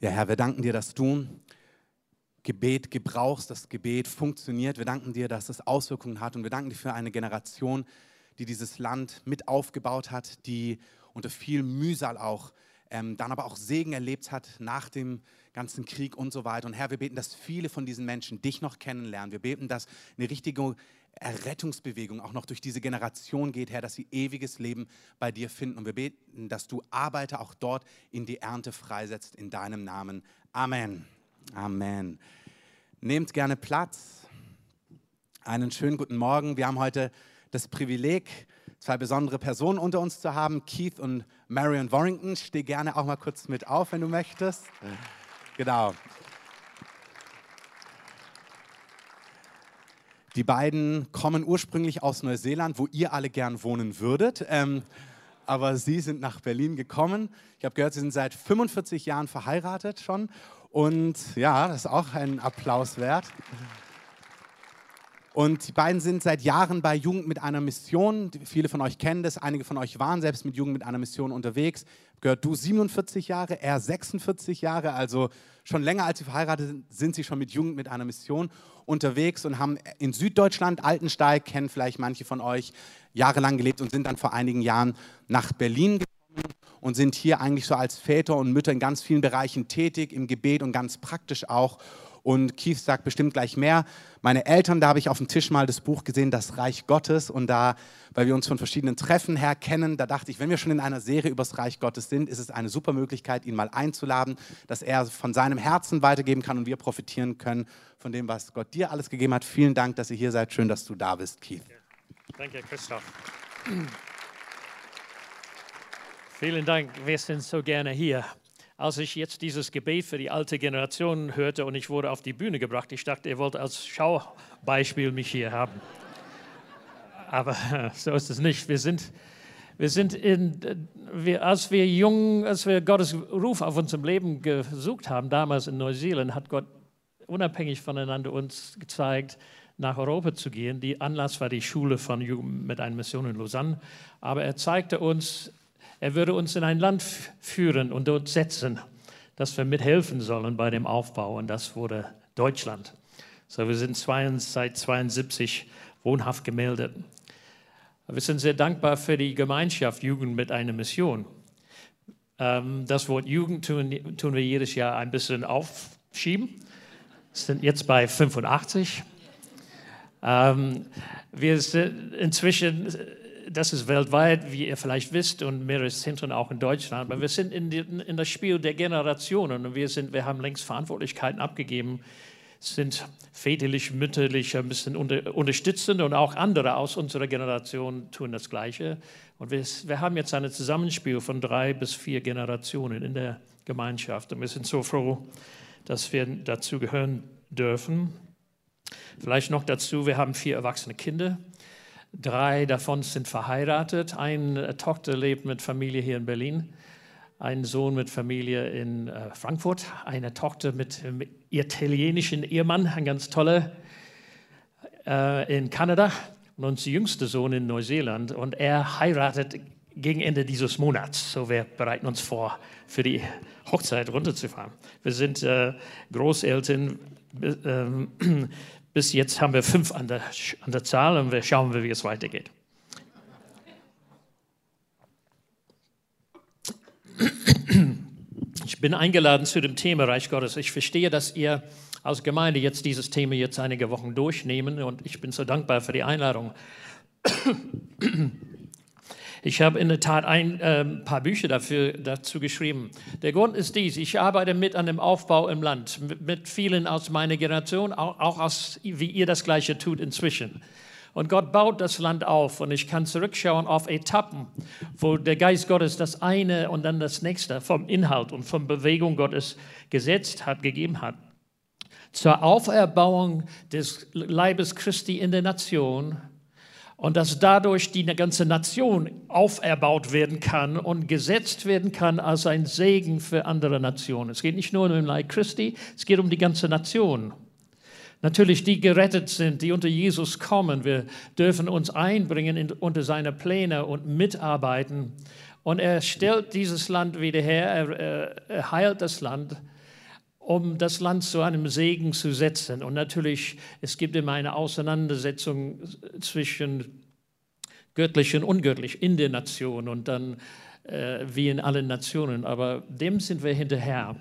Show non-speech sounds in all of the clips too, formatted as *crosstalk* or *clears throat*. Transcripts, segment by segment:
Ja, Herr, wir danken dir, dass du Gebet gebrauchst, das Gebet funktioniert. Wir danken dir, dass es Auswirkungen hat und wir danken dir für eine Generation, die dieses Land mit aufgebaut hat, die unter viel Mühsal auch ähm, dann aber auch Segen erlebt hat nach dem ganzen Krieg und so weiter. Und Herr, wir beten, dass viele von diesen Menschen dich noch kennenlernen. Wir beten, dass eine richtige Errettungsbewegung auch noch durch diese Generation geht, Herr, dass sie ewiges Leben bei dir finden. Und wir beten, dass du Arbeiter auch dort in die Ernte freisetzt, in deinem Namen. Amen. Amen. Nehmt gerne Platz. Einen schönen guten Morgen. Wir haben heute das Privileg, zwei besondere Personen unter uns zu haben, Keith und Marion Warrington. Steh gerne auch mal kurz mit auf, wenn du möchtest. Genau. Die beiden kommen ursprünglich aus Neuseeland, wo ihr alle gern wohnen würdet. Ähm, aber sie sind nach Berlin gekommen. Ich habe gehört, sie sind seit 45 Jahren verheiratet schon. Und ja, das ist auch ein Applaus wert. Und die beiden sind seit Jahren bei Jugend mit einer Mission. Viele von euch kennen das, einige von euch waren selbst mit Jugend mit einer Mission unterwegs. Gehört du 47 Jahre, er 46 Jahre, also schon länger als sie verheiratet sind, sind sie schon mit Jugend mit einer Mission unterwegs und haben in Süddeutschland, Altensteig, kennen vielleicht manche von euch, jahrelang gelebt und sind dann vor einigen Jahren nach Berlin gekommen und sind hier eigentlich so als Väter und Mütter in ganz vielen Bereichen tätig, im Gebet und ganz praktisch auch. Und Keith sagt bestimmt gleich mehr. Meine Eltern, da habe ich auf dem Tisch mal das Buch gesehen, Das Reich Gottes. Und da, weil wir uns von verschiedenen Treffen her kennen, da dachte ich, wenn wir schon in einer Serie über das Reich Gottes sind, ist es eine super Möglichkeit, ihn mal einzuladen, dass er von seinem Herzen weitergeben kann und wir profitieren können von dem, was Gott dir alles gegeben hat. Vielen Dank, dass ihr hier seid. Schön, dass du da bist, Keith. Danke, Christoph. Vielen Dank, wir sind so gerne hier. Als ich jetzt dieses Gebet für die alte Generation hörte und ich wurde auf die Bühne gebracht, ich dachte, ihr wollt als Schaubeispiel mich hier haben. Aber *laughs* so ist es nicht. Wir sind, wir sind in, wir, als wir jung, als wir Gottes Ruf auf unserem Leben gesucht haben, damals in Neuseeland, hat Gott unabhängig voneinander uns gezeigt, nach Europa zu gehen. Die Anlass war die Schule von Jugend mit einer Mission in Lausanne. Aber er zeigte uns, er würde uns in ein Land führen und dort setzen, dass wir mithelfen sollen bei dem Aufbau. Und das wurde Deutschland. So, wir sind seit 72 wohnhaft gemeldet. Wir sind sehr dankbar für die Gemeinschaft Jugend mit einer Mission. Ähm, das Wort Jugend tun, tun wir jedes Jahr ein bisschen aufschieben. Sind jetzt bei 85. Ähm, wir sind inzwischen das ist weltweit, wie ihr vielleicht wisst, und mehrere Zentren auch in Deutschland. Aber wir sind in, die, in das Spiel der Generationen und wir, sind, wir haben längst Verantwortlichkeiten abgegeben, sind väterlich, mütterlich ein bisschen unter, unterstützend und auch andere aus unserer Generation tun das Gleiche. Und wir, wir haben jetzt ein Zusammenspiel von drei bis vier Generationen in der Gemeinschaft. Und wir sind so froh, dass wir dazu gehören dürfen. Vielleicht noch dazu, wir haben vier erwachsene Kinder. Drei davon sind verheiratet. Eine Tochter lebt mit Familie hier in Berlin, ein Sohn mit Familie in äh, Frankfurt, eine Tochter mit, mit italienischen Ehemann, ein ganz toller, äh, in Kanada und unser jüngster Sohn in Neuseeland. Und er heiratet gegen Ende dieses Monats. So, wir bereiten uns vor, für die Hochzeit runterzufahren. Wir sind äh, Großeltern. Äh, bis jetzt haben wir fünf an der, an der Zahl und wir schauen, wie es weitergeht. Ich bin eingeladen zu dem Thema Reich Gottes. Ich verstehe, dass ihr als Gemeinde jetzt dieses Thema jetzt einige Wochen durchnehmen und ich bin so dankbar für die Einladung. Ich habe in der Tat ein äh, paar Bücher dafür, dazu geschrieben. Der Grund ist dies, ich arbeite mit an dem Aufbau im Land, mit, mit vielen aus meiner Generation, auch, auch aus, wie ihr das Gleiche tut inzwischen. Und Gott baut das Land auf und ich kann zurückschauen auf Etappen, wo der Geist Gottes das eine und dann das nächste vom Inhalt und von Bewegung Gottes gesetzt hat, gegeben hat. Zur Auferbauung des Leibes Christi in der Nation und dass dadurch die ganze Nation auferbaut werden kann und gesetzt werden kann als ein Segen für andere Nationen. Es geht nicht nur um den Leib Christi, es geht um die ganze Nation. Natürlich die gerettet sind, die unter Jesus kommen. Wir dürfen uns einbringen in, unter seine Pläne und mitarbeiten. Und er stellt dieses Land wieder her, er, er heilt das Land. Um das Land zu einem Segen zu setzen. Und natürlich, es gibt immer eine Auseinandersetzung zwischen göttlich und ungöttlich in der Nation und dann äh, wie in allen Nationen. Aber dem sind wir hinterher.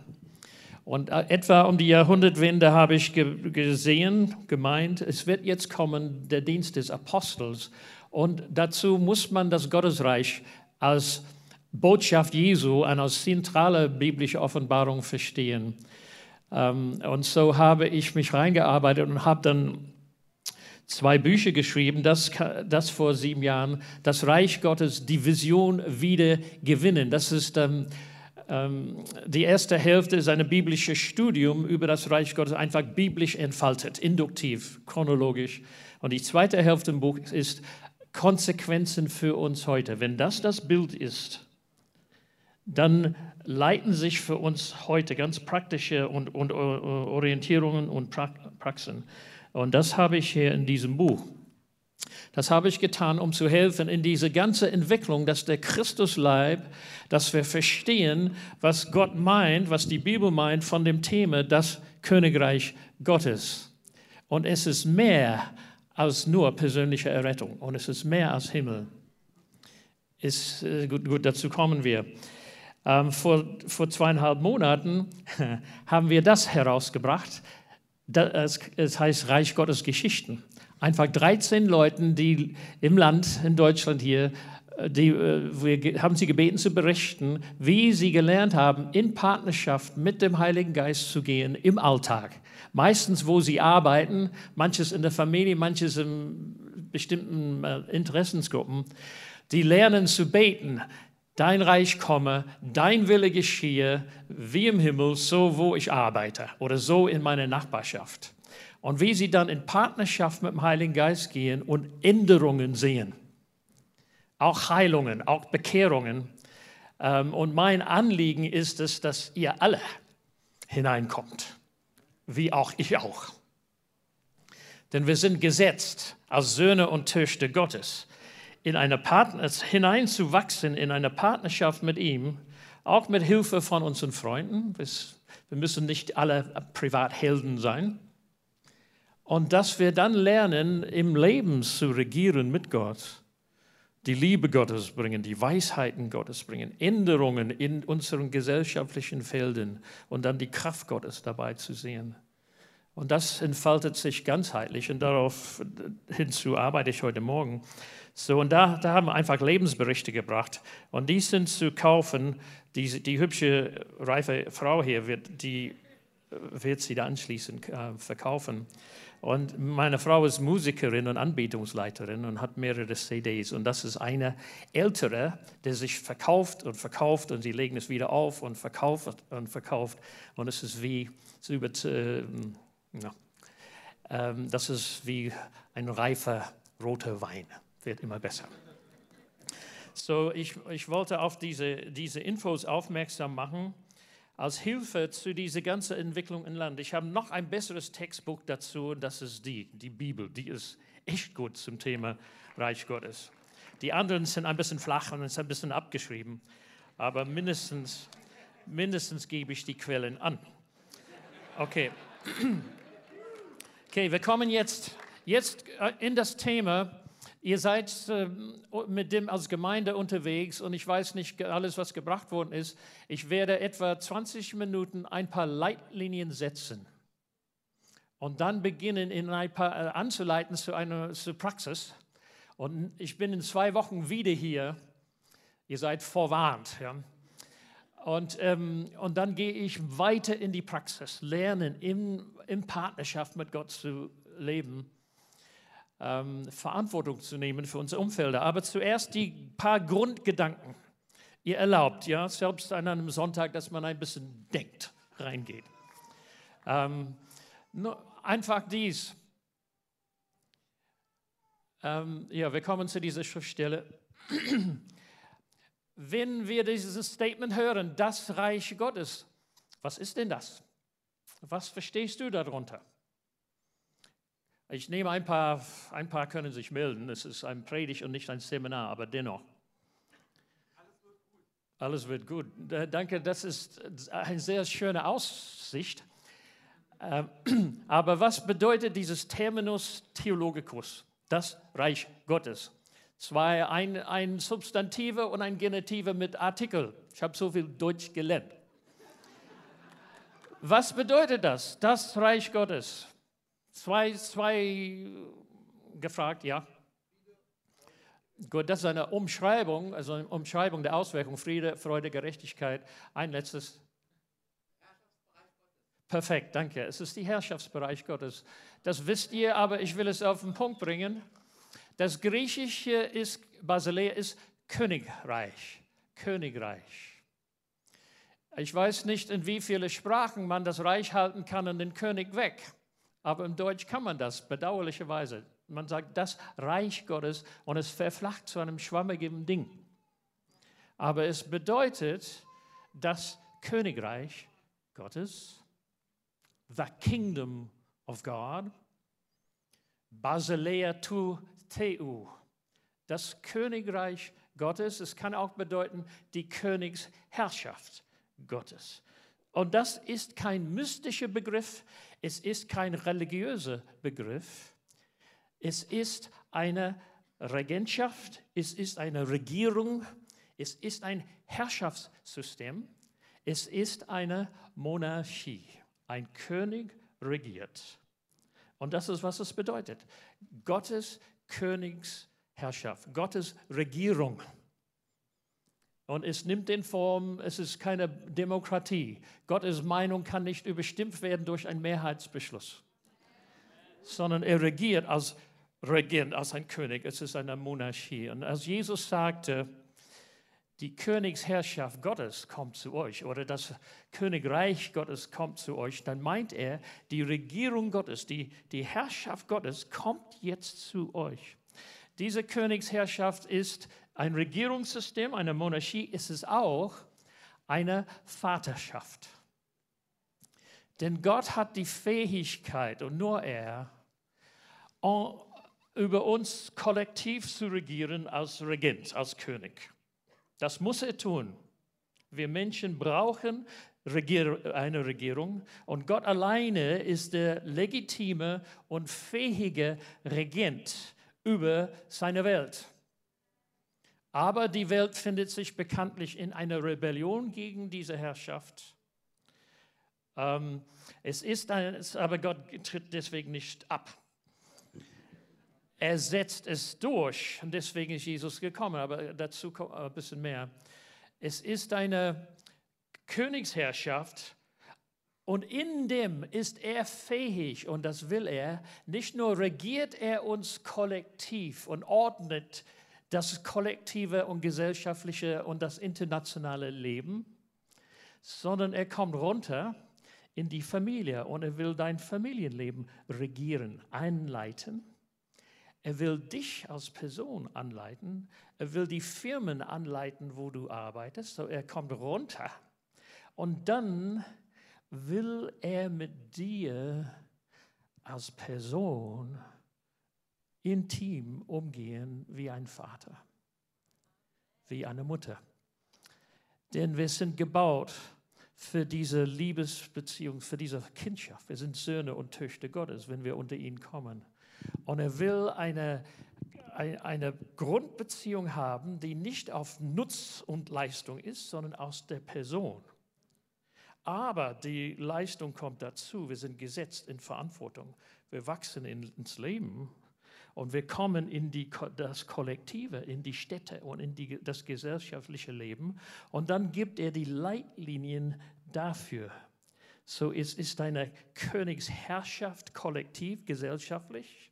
Und äh, etwa um die Jahrhundertwende habe ich ge gesehen, gemeint, es wird jetzt kommen der Dienst des Apostels. Und dazu muss man das Gottesreich als Botschaft Jesu, eine zentrale biblische Offenbarung verstehen. Ähm, und so habe ich mich reingearbeitet und habe dann zwei Bücher geschrieben, das, das vor sieben Jahren, das Reich Gottes, die Vision wieder gewinnen. Das ist ähm, ähm, die erste Hälfte ist ein biblisches Studium über das Reich Gottes, einfach biblisch entfaltet, induktiv, chronologisch. Und die zweite Hälfte im Buch ist Konsequenzen für uns heute. Wenn das das Bild ist, dann leiten sich für uns heute ganz praktische und, und Orientierungen und Praxen. Und das habe ich hier in diesem Buch. Das habe ich getan, um zu helfen in diese ganze Entwicklung, dass der Christusleib, dass wir verstehen, was Gott meint, was die Bibel meint von dem Thema das Königreich Gottes. Und es ist mehr als nur persönliche Errettung und es ist mehr als Himmel. Ist, äh, gut, gut, dazu kommen wir. Ähm, vor, vor zweieinhalb Monaten *laughs* haben wir das herausgebracht. Das, es heißt Reich Gottes Geschichten. Einfach 13 Leuten, die im Land, in Deutschland hier, äh, die, äh, wir haben sie gebeten zu berichten, wie sie gelernt haben, in Partnerschaft mit dem Heiligen Geist zu gehen im Alltag. Meistens, wo sie arbeiten, manches in der Familie, manches in bestimmten äh, Interessensgruppen. Die lernen zu beten, dein Reich komme, dein Wille geschehe, wie im Himmel, so wo ich arbeite oder so in meiner Nachbarschaft. Und wie sie dann in Partnerschaft mit dem Heiligen Geist gehen und Änderungen sehen. Auch Heilungen, auch Bekehrungen. Ähm, und mein Anliegen ist es, dass ihr alle hineinkommt, wie auch ich auch. Denn wir sind gesetzt als Söhne und Töchter Gottes in eine Partner, hineinzuwachsen in eine Partnerschaft mit ihm, auch mit Hilfe von unseren Freunden. Wir müssen nicht alle Privathelden sein. Und dass wir dann lernen, im Leben zu regieren mit Gott, die Liebe Gottes bringen, die Weisheiten Gottes bringen, Änderungen in unseren gesellschaftlichen Feldern und dann die Kraft Gottes dabei zu sehen. Und das entfaltet sich ganzheitlich und darauf hinzu arbeite ich heute Morgen. So, und da, da haben wir einfach Lebensberichte gebracht. Und die sind zu kaufen. Die, die hübsche, reife Frau hier wird, die wird sie da anschließend äh, verkaufen. Und meine Frau ist Musikerin und Anbetungsleiterin und hat mehrere CDs. Und das ist eine ältere, der sich verkauft und verkauft und sie legen es wieder auf und verkauft und verkauft. Und es ist wie, so über, äh, ja, ähm, das ist wie ein reifer roter Wein wird immer besser. So, ich, ich wollte auf diese, diese Infos aufmerksam machen als Hilfe zu dieser ganzen Entwicklung im Land. Ich habe noch ein besseres Textbuch dazu, das ist die, die Bibel. Die ist echt gut zum Thema Reich Gottes. Die anderen sind ein bisschen flach und ist ein bisschen abgeschrieben, aber mindestens, mindestens gebe ich die Quellen an. Okay. *clears throat* Okay, wir kommen jetzt, jetzt äh, in das Thema Ihr seid äh, mit dem als Gemeinde unterwegs und ich weiß nicht alles, was gebracht worden ist. Ich werde etwa 20 Minuten ein paar Leitlinien setzen und dann beginnen, in ein paar äh, anzuleiten zu einer zur Praxis. Und ich bin in zwei Wochen wieder hier. Ihr seid vorwarnt. Ja? Und, ähm, und dann gehe ich weiter in die Praxis, lernen, in, in Partnerschaft mit Gott zu leben ähm, Verantwortung zu nehmen für unsere Umfelder. Aber zuerst die paar Grundgedanken. Ihr erlaubt, ja, selbst an einem Sonntag, dass man ein bisschen denkt, reingeht. Ähm, einfach dies. Ähm, ja, wir kommen zu dieser Schriftstelle. Wenn wir dieses Statement hören, das Reich Gottes, was ist denn das? Was verstehst du darunter? Ich nehme ein paar, ein paar können sich melden. Es ist ein Predigt und nicht ein Seminar, aber dennoch. Alles wird gut. Alles wird gut. Danke, das ist eine sehr schöne Aussicht. Ähm, *clears throat* aber was bedeutet dieses Terminus Theologicus, das Reich Gottes? Zwei, ein, ein Substantive und ein Genitive mit Artikel. Ich habe so viel Deutsch gelernt. Was bedeutet das? Das Reich Gottes. Zwei, zwei gefragt, ja. Gut, das ist eine Umschreibung, also eine Umschreibung der Auswirkungen Friede, Freude, Gerechtigkeit. Ein letztes. Perfekt, danke. Es ist die Herrschaftsbereich Gottes. Das wisst ihr, aber ich will es auf den Punkt bringen. Das Griechische ist, Basilea ist Königreich. Königreich. Ich weiß nicht, in wie viele Sprachen man das Reich halten kann und den König weg. Aber im Deutsch kann man das, bedauerlicherweise. Man sagt das Reich Gottes und es verflacht zu einem schwammigen Ding. Aber es bedeutet das Königreich Gottes the kingdom of God. Basilea tu teu. Das Königreich Gottes. Es kann auch bedeuten die Königsherrschaft Gottes. Und das ist kein mystischer Begriff, es ist kein religiöser Begriff, es ist eine Regentschaft, es ist eine Regierung, es ist ein Herrschaftssystem, es ist eine Monarchie. Ein König regiert. Und das ist, was es bedeutet. Gottes Königsherrschaft, Gottes Regierung. Und es nimmt den Form, es ist keine Demokratie. Gottes Meinung kann nicht überstimmt werden durch einen Mehrheitsbeschluss, sondern er regiert als Regent, als ein König. Es ist eine Monarchie. Und als Jesus sagte, die Königsherrschaft Gottes kommt zu euch oder das Königreich Gottes kommt zu euch, dann meint er, die Regierung Gottes, die, die Herrschaft Gottes kommt jetzt zu euch. Diese Königsherrschaft ist ein Regierungssystem, eine Monarchie, ist es auch eine Vaterschaft. Denn Gott hat die Fähigkeit, und nur er, über uns kollektiv zu regieren als Regent, als König. Das muss er tun. Wir Menschen brauchen eine Regierung und Gott alleine ist der legitime und fähige Regent über seine Welt. Aber die Welt findet sich bekanntlich in einer Rebellion gegen diese Herrschaft. Ähm, es ist ein, aber Gott tritt deswegen nicht ab. Er setzt es durch. Und deswegen ist Jesus gekommen, aber dazu ein bisschen mehr. Es ist eine Königsherrschaft. Und in dem ist er fähig. Und das will er. Nicht nur regiert er uns kollektiv und ordnet das kollektive und gesellschaftliche und das internationale Leben, sondern er kommt runter in die Familie. Und er will dein Familienleben regieren, einleiten er will dich als Person anleiten. Er will die Firmen anleiten, wo du arbeitest. So er kommt runter. Und dann will er mit dir als Person intim umgehen wie ein Vater, wie eine Mutter. Denn wir sind gebaut für diese Liebesbeziehung, für diese Kindschaft. Wir sind Söhne und Töchter Gottes, wenn wir unter ihn kommen. Und er will eine, eine Grundbeziehung haben, die nicht auf Nutz und Leistung ist, sondern aus der Person. Aber die Leistung kommt dazu. Wir sind gesetzt in Verantwortung. Wir wachsen in, ins Leben und wir kommen in die, das Kollektive, in die Städte und in die, das gesellschaftliche Leben. Und dann gibt er die Leitlinien dafür. So es ist eine Königsherrschaft kollektiv, gesellschaftlich.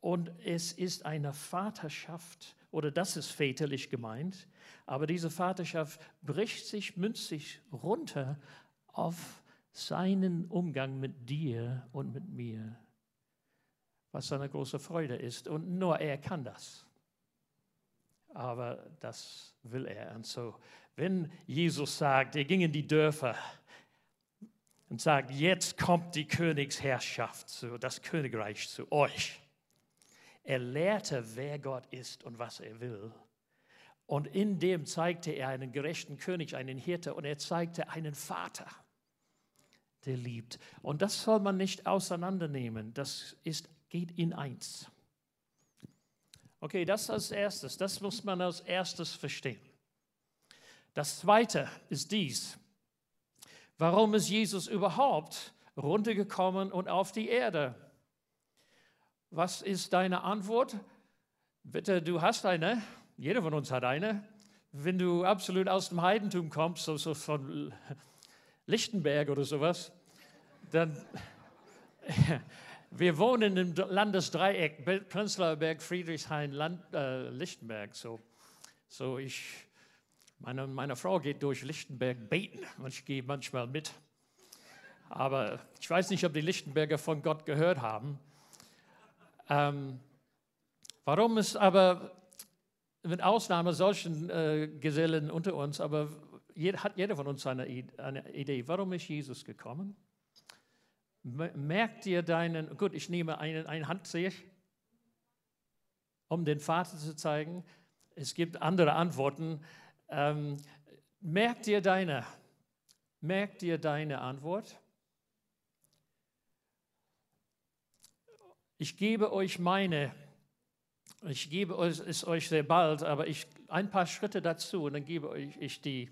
Und es ist eine Vaterschaft, oder das ist väterlich gemeint, aber diese Vaterschaft bricht sich münzig runter auf seinen Umgang mit dir und mit mir, was eine große Freude ist. Und nur er kann das. Aber das will er. Und so, wenn Jesus sagt, er ging in die Dörfer, und sagt, jetzt kommt die Königsherrschaft, das Königreich zu euch. Er lehrte, wer Gott ist und was er will. Und in dem zeigte er einen gerechten König, einen Hirte und er zeigte einen Vater, der liebt. Und das soll man nicht auseinandernehmen. Das ist, geht in eins. Okay, das als erstes. Das muss man als erstes verstehen. Das zweite ist dies. Warum ist Jesus überhaupt runtergekommen und auf die Erde? Was ist deine Antwort? Bitte, du hast eine. Jeder von uns hat eine. Wenn du absolut aus dem Heidentum kommst, so, so von Lichtenberg oder sowas, dann *laughs* wir wohnen im Landesdreieck Prenzlauer Berg, Friedrichshain, Land, äh, Lichtenberg. So, so ich, meine, meine Frau geht durch Lichtenberg beten und ich gehe manchmal mit. Aber ich weiß nicht, ob die Lichtenberger von Gott gehört haben. Ähm, warum ist aber mit Ausnahme solchen äh, Gesellen unter uns, aber jeder, hat jeder von uns eine, eine Idee, warum ist Jesus gekommen? Merkt ihr deinen, gut, ich nehme einen, eine Hand, sehe ich, um den Vater zu zeigen. Es gibt andere Antworten. Ähm, merkt ihr deine, merkt ihr deine Antwort? Ich gebe euch meine, ich gebe es euch sehr bald, aber ich, ein paar Schritte dazu und dann gebe euch ich die.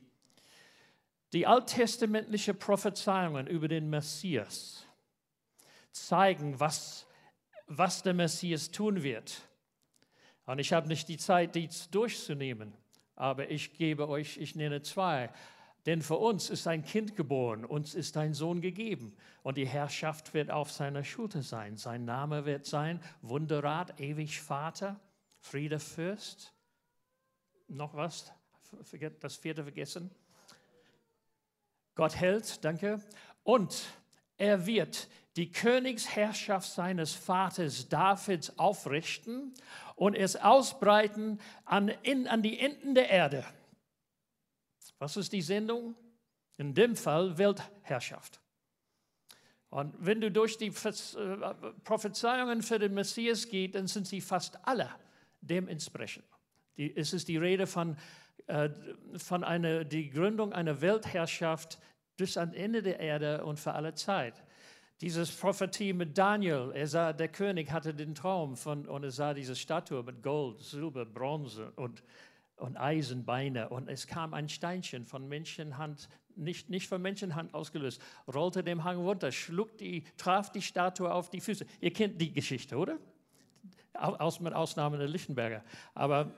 Die alttestamentliche Prophezeiungen über den Messias zeigen, was, was der Messias tun wird. Und ich habe nicht die Zeit, dies durchzunehmen, aber ich gebe euch, ich nenne zwei. Denn für uns ist ein Kind geboren, uns ist ein Sohn gegeben und die Herrschaft wird auf seiner Schulter sein. Sein Name wird sein Wunderrat, ewig Vater, Friede Fürst. Noch was? Das vierte vergessen. Gott hält, danke. Und er wird die Königsherrschaft seines Vaters Davids aufrichten und es ausbreiten an, in, an die Enden der Erde. Was ist die Sendung? In dem Fall Weltherrschaft. Und wenn du durch die äh, Prophezeiungen für den Messias gehst, dann sind sie fast alle dem entsprechend. Die, es ist die Rede von, äh, von einer, die Gründung einer Weltherrschaft bis ans Ende der Erde und für alle Zeit. Dieses Prophetie mit Daniel, er sah, der König hatte den Traum von, und er sah diese Statue mit Gold, Silber, Bronze und und Eisenbeine. Und es kam ein Steinchen von Menschenhand, nicht, nicht von Menschenhand ausgelöst, rollte dem Hang runter, schlug die, traf die Statue auf die Füße. Ihr kennt die Geschichte, oder? Aus, mit Ausnahme der Lichtenberger. Aber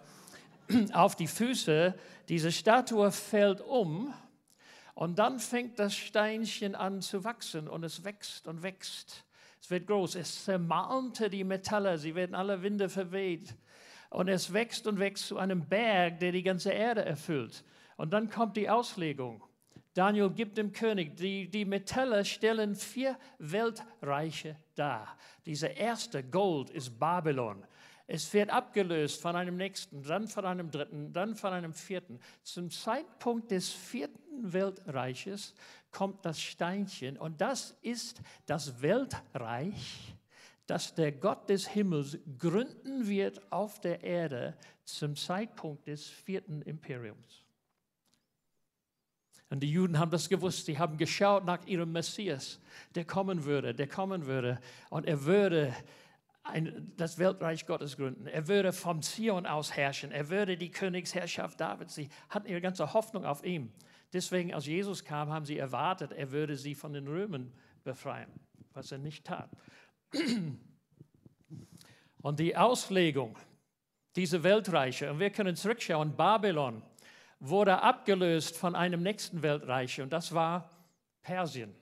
*clears throat* auf die Füße, diese Statue fällt um und dann fängt das Steinchen an zu wachsen und es wächst und wächst. Es wird groß, es zermalmte die Metalle, sie werden alle Winde verweht. Und es wächst und wächst zu einem Berg, der die ganze Erde erfüllt. Und dann kommt die Auslegung. Daniel gibt dem König, die, die Metalle stellen vier Weltreiche dar. Dieser erste Gold ist Babylon. Es wird abgelöst von einem nächsten, dann von einem dritten, dann von einem vierten. Zum Zeitpunkt des vierten Weltreiches kommt das Steinchen und das ist das Weltreich dass der Gott des Himmels gründen wird auf der Erde zum Zeitpunkt des vierten Imperiums. Und die Juden haben das gewusst. Sie haben geschaut nach ihrem Messias, der kommen würde, der kommen würde. Und er würde ein, das Weltreich Gottes gründen. Er würde vom Zion aus herrschen. Er würde die Königsherrschaft Davids. Sie hatten ihre ganze Hoffnung auf ihn. Deswegen, als Jesus kam, haben sie erwartet, er würde sie von den Römern befreien, was er nicht tat. Und die Auslegung dieser Weltreiche, und wir können zurückschauen, Babylon wurde abgelöst von einem nächsten Weltreich und das war Persien.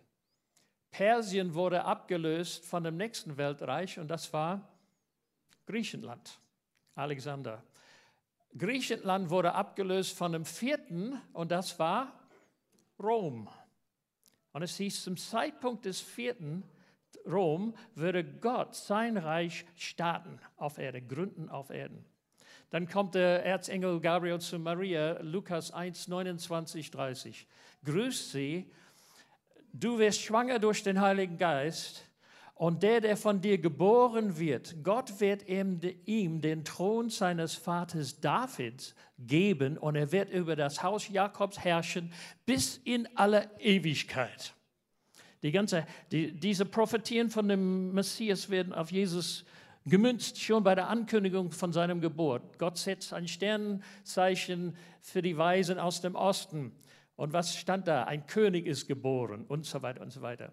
Persien wurde abgelöst von dem nächsten Weltreich und das war Griechenland, Alexander. Griechenland wurde abgelöst von dem vierten und das war Rom. Und es hieß, zum Zeitpunkt des vierten Rom würde Gott sein Reich starten auf Erde, gründen auf Erden. Dann kommt der Erzengel Gabriel zu Maria, Lukas 1, 29, 30. Grüß sie, du wirst schwanger durch den Heiligen Geist und der, der von dir geboren wird, Gott wird ihm, ihm den Thron seines Vaters Davids geben und er wird über das Haus Jakobs herrschen bis in alle Ewigkeit. Die ganze, die, diese Prophetien von dem Messias werden auf Jesus gemünzt, schon bei der Ankündigung von seinem Geburt. Gott setzt ein Sternzeichen für die Weisen aus dem Osten. Und was stand da? Ein König ist geboren und so weiter und so weiter.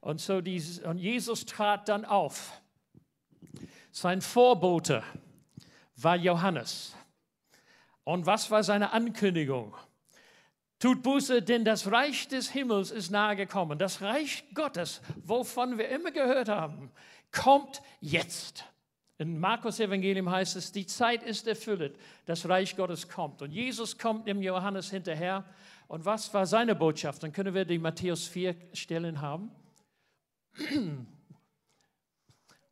Und so dieses, und Jesus trat dann auf. Sein Vorbote war Johannes. Und was war seine Ankündigung? Tut Buße, denn das Reich des Himmels ist nahe gekommen. Das Reich Gottes, wovon wir immer gehört haben, kommt jetzt. In Markus Evangelium heißt es, die Zeit ist erfüllt, das Reich Gottes kommt. Und Jesus kommt dem Johannes hinterher. Und was war seine Botschaft? Dann können wir die Matthäus 4 Stellen haben.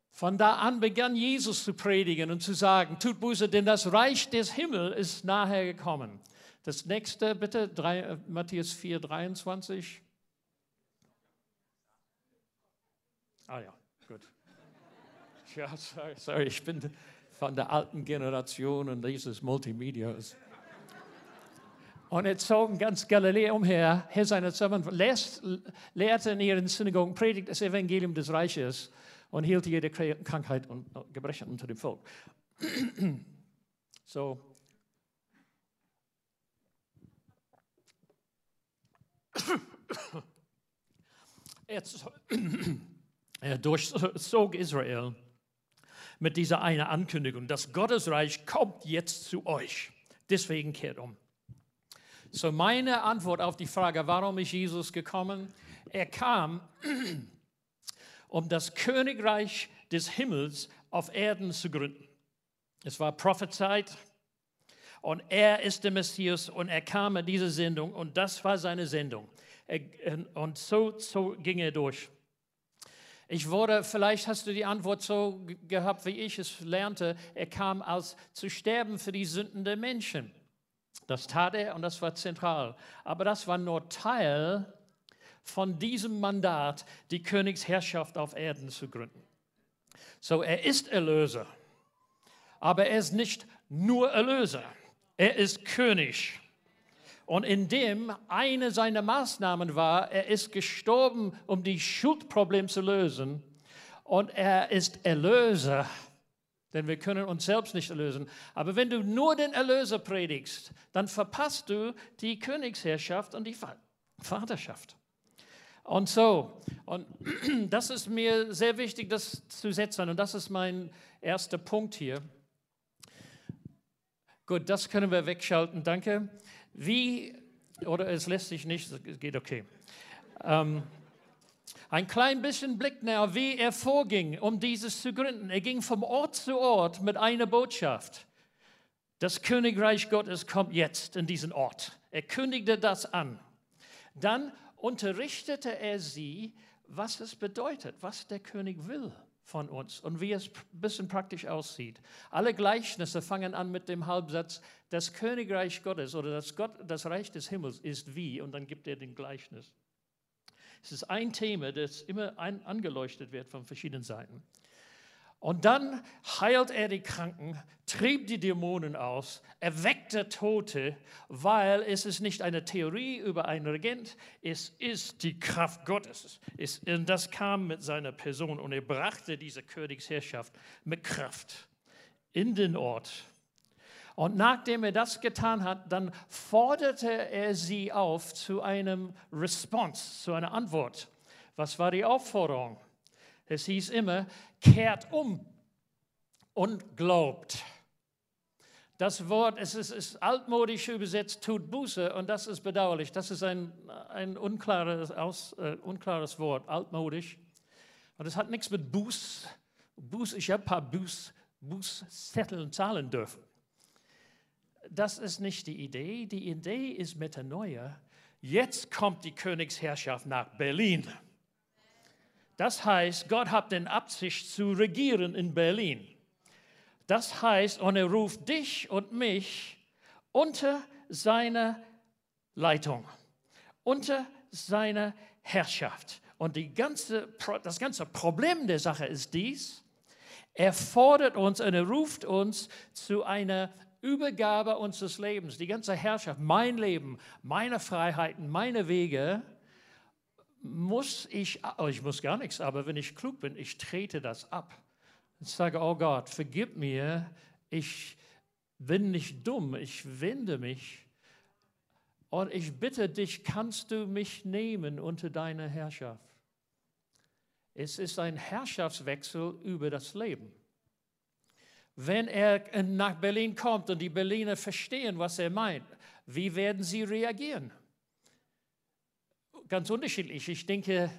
Von da an begann Jesus zu predigen und zu sagen, tut Buße, denn das Reich des Himmels ist nahe gekommen. Das nächste bitte, 3, äh, Matthäus 4, 23. Ah ja, gut. *laughs* Ja, sorry, sorry, ich bin von der alten Generation und dieses Multimedia. Und er zog ganz Galiläa umher, hier seine Servant, lehrte in ihren Synagogen, predigt das Evangelium des Reiches und hielt jede Krankheit und Gebrechen unter dem Volk. *clears throat* so, Er *clears throat* durchzog Israel mit dieser einen Ankündigung, das Gottesreich kommt jetzt zu euch. Deswegen kehrt um. So meine Antwort auf die Frage, warum ist Jesus gekommen? Er kam, *clears throat* um das Königreich des Himmels auf Erden zu gründen. Es war prophezeit, und er ist der Messias und er kam in diese Sendung und das war seine Sendung. Und so, so ging er durch. Ich wurde, vielleicht hast du die Antwort so gehabt, wie ich es lernte. Er kam als zu sterben für die Sünden der Menschen. Das tat er und das war zentral. Aber das war nur Teil von diesem Mandat, die Königsherrschaft auf Erden zu gründen. So, er ist Erlöser, aber er ist nicht nur Erlöser. Er ist König. Und in dem eine seiner Maßnahmen war, er ist gestorben, um die Schuldprobleme zu lösen. Und er ist Erlöser, denn wir können uns selbst nicht erlösen. Aber wenn du nur den Erlöser predigst, dann verpasst du die Königsherrschaft und die Vaterschaft. Und so, und *clears throat* das ist mir sehr wichtig, das zu setzen. Und das ist mein erster Punkt hier. Gut, das können wir wegschalten, danke. Wie, oder es lässt sich nicht, es geht okay. Ähm, ein klein bisschen Blick nach, wie er vorging, um dieses zu gründen. Er ging von Ort zu Ort mit einer Botschaft. Das Königreich Gottes kommt jetzt in diesen Ort. Er kündigte das an. Dann unterrichtete er sie, was es bedeutet, was der König will von uns und wie es ein bisschen praktisch aussieht. Alle Gleichnisse fangen an mit dem Halbsatz, das Königreich Gottes oder das, Gott, das Reich des Himmels ist wie und dann gibt er den Gleichnis. Es ist ein Thema, das immer ein, angeleuchtet wird von verschiedenen Seiten. Und dann heilt er die Kranken, trieb die Dämonen aus, erweckte Tote, weil es ist nicht eine Theorie über einen Regent, es ist die Kraft Gottes. Es, und das kam mit seiner Person und er brachte diese Königsherrschaft mit Kraft in den Ort. Und nachdem er das getan hat, dann forderte er sie auf zu einem Response, zu einer Antwort. Was war die Aufforderung? Es hieß immer, kehrt um und glaubt. Das Wort, es ist, ist, altmodisch übersetzt, tut Buße und das ist bedauerlich. Das ist ein, ein unklares, aus, äh, unklares Wort, altmodisch. Und es hat nichts mit Buß, Buß ich habe ein paar Buß, Bußzettel zahlen dürfen. Das ist nicht die Idee. Die Idee ist Metanoia. Jetzt kommt die Königsherrschaft nach Berlin. Das heißt, Gott hat den Absicht zu regieren in Berlin. Das heißt, und er ruft dich und mich unter seine Leitung, unter seine Herrschaft. Und ganze, das ganze Problem der Sache ist dies, er fordert uns und er ruft uns zu einer Übergabe unseres Lebens, die ganze Herrschaft, mein Leben, meine Freiheiten, meine Wege, muss ich, oh, ich muss gar nichts, aber wenn ich klug bin, ich trete das ab. Ich sage, oh Gott, vergib mir, ich bin nicht dumm, ich wende mich und ich bitte dich, kannst du mich nehmen unter deine Herrschaft? Es ist ein Herrschaftswechsel über das Leben. Wenn er nach Berlin kommt und die Berliner verstehen, was er meint, wie werden sie reagieren? Ganz unterschiedlich. Ich denke,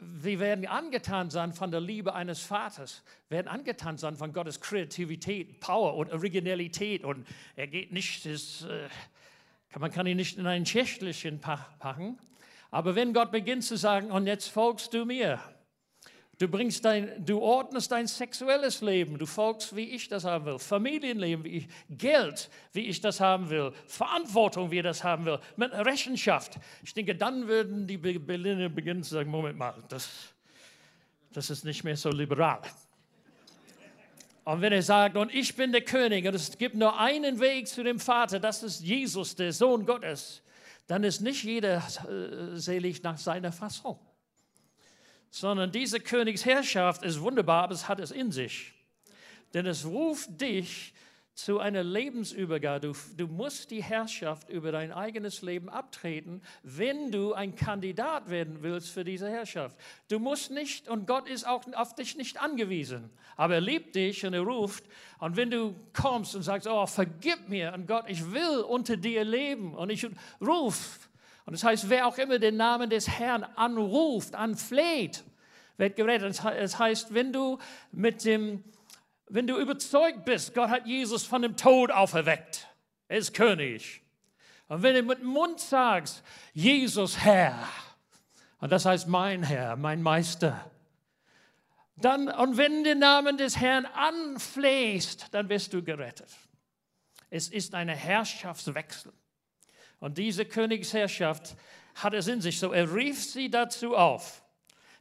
wir werden angetan sein von der Liebe eines Vaters, werden angetan sein von Gottes Kreativität, Power und Originalität. Und er geht nicht, das, äh, man kann ihn nicht in ein Schächtelchen packen. Aber wenn Gott beginnt zu sagen, und jetzt folgst du mir, Du, bringst dein, du ordnest dein sexuelles Leben, du folgst, wie ich das haben will, Familienleben, wie ich, Geld, wie ich das haben will, Verantwortung, wie ich das haben will, mit Rechenschaft. Ich denke, dann würden die Berliner beginnen zu sagen, Moment mal, das, das ist nicht mehr so liberal. Und wenn er sagt, und ich bin der König und es gibt nur einen Weg zu dem Vater, das ist Jesus, der Sohn Gottes, dann ist nicht jeder äh, selig nach seiner Fassung sondern diese Königsherrschaft ist wunderbar, aber es hat es in sich. Denn es ruft dich zu einer Lebensübergabe. Du, du, musst die Herrschaft über dein eigenes Leben abtreten, wenn du ein Kandidat werden willst für diese Herrschaft. Du musst nicht, und Gott ist auch auf dich nicht angewiesen, aber er liebt dich und er ruft. Und wenn du kommst und sagst, oh, vergib mir, und Gott, ich will unter dir leben, und ich ruf, und das heißt, wer auch immer den Namen des Herrn anruft, anfleht, wird gerettet. Es heißt, wenn du mit dem, wenn du überzeugt bist, Gott hat Jesus von dem Tod auferweckt, er ist König. Und wenn du mit dem Mund sagst, Jesus Herr, und das heißt mein Herr, mein Meister, dann, und wenn du den Namen des Herrn anflehst, dann wirst du gerettet. Es ist ein Herrschaftswechsel. Und diese Königsherrschaft hat es in sich. So er rief sie dazu auf.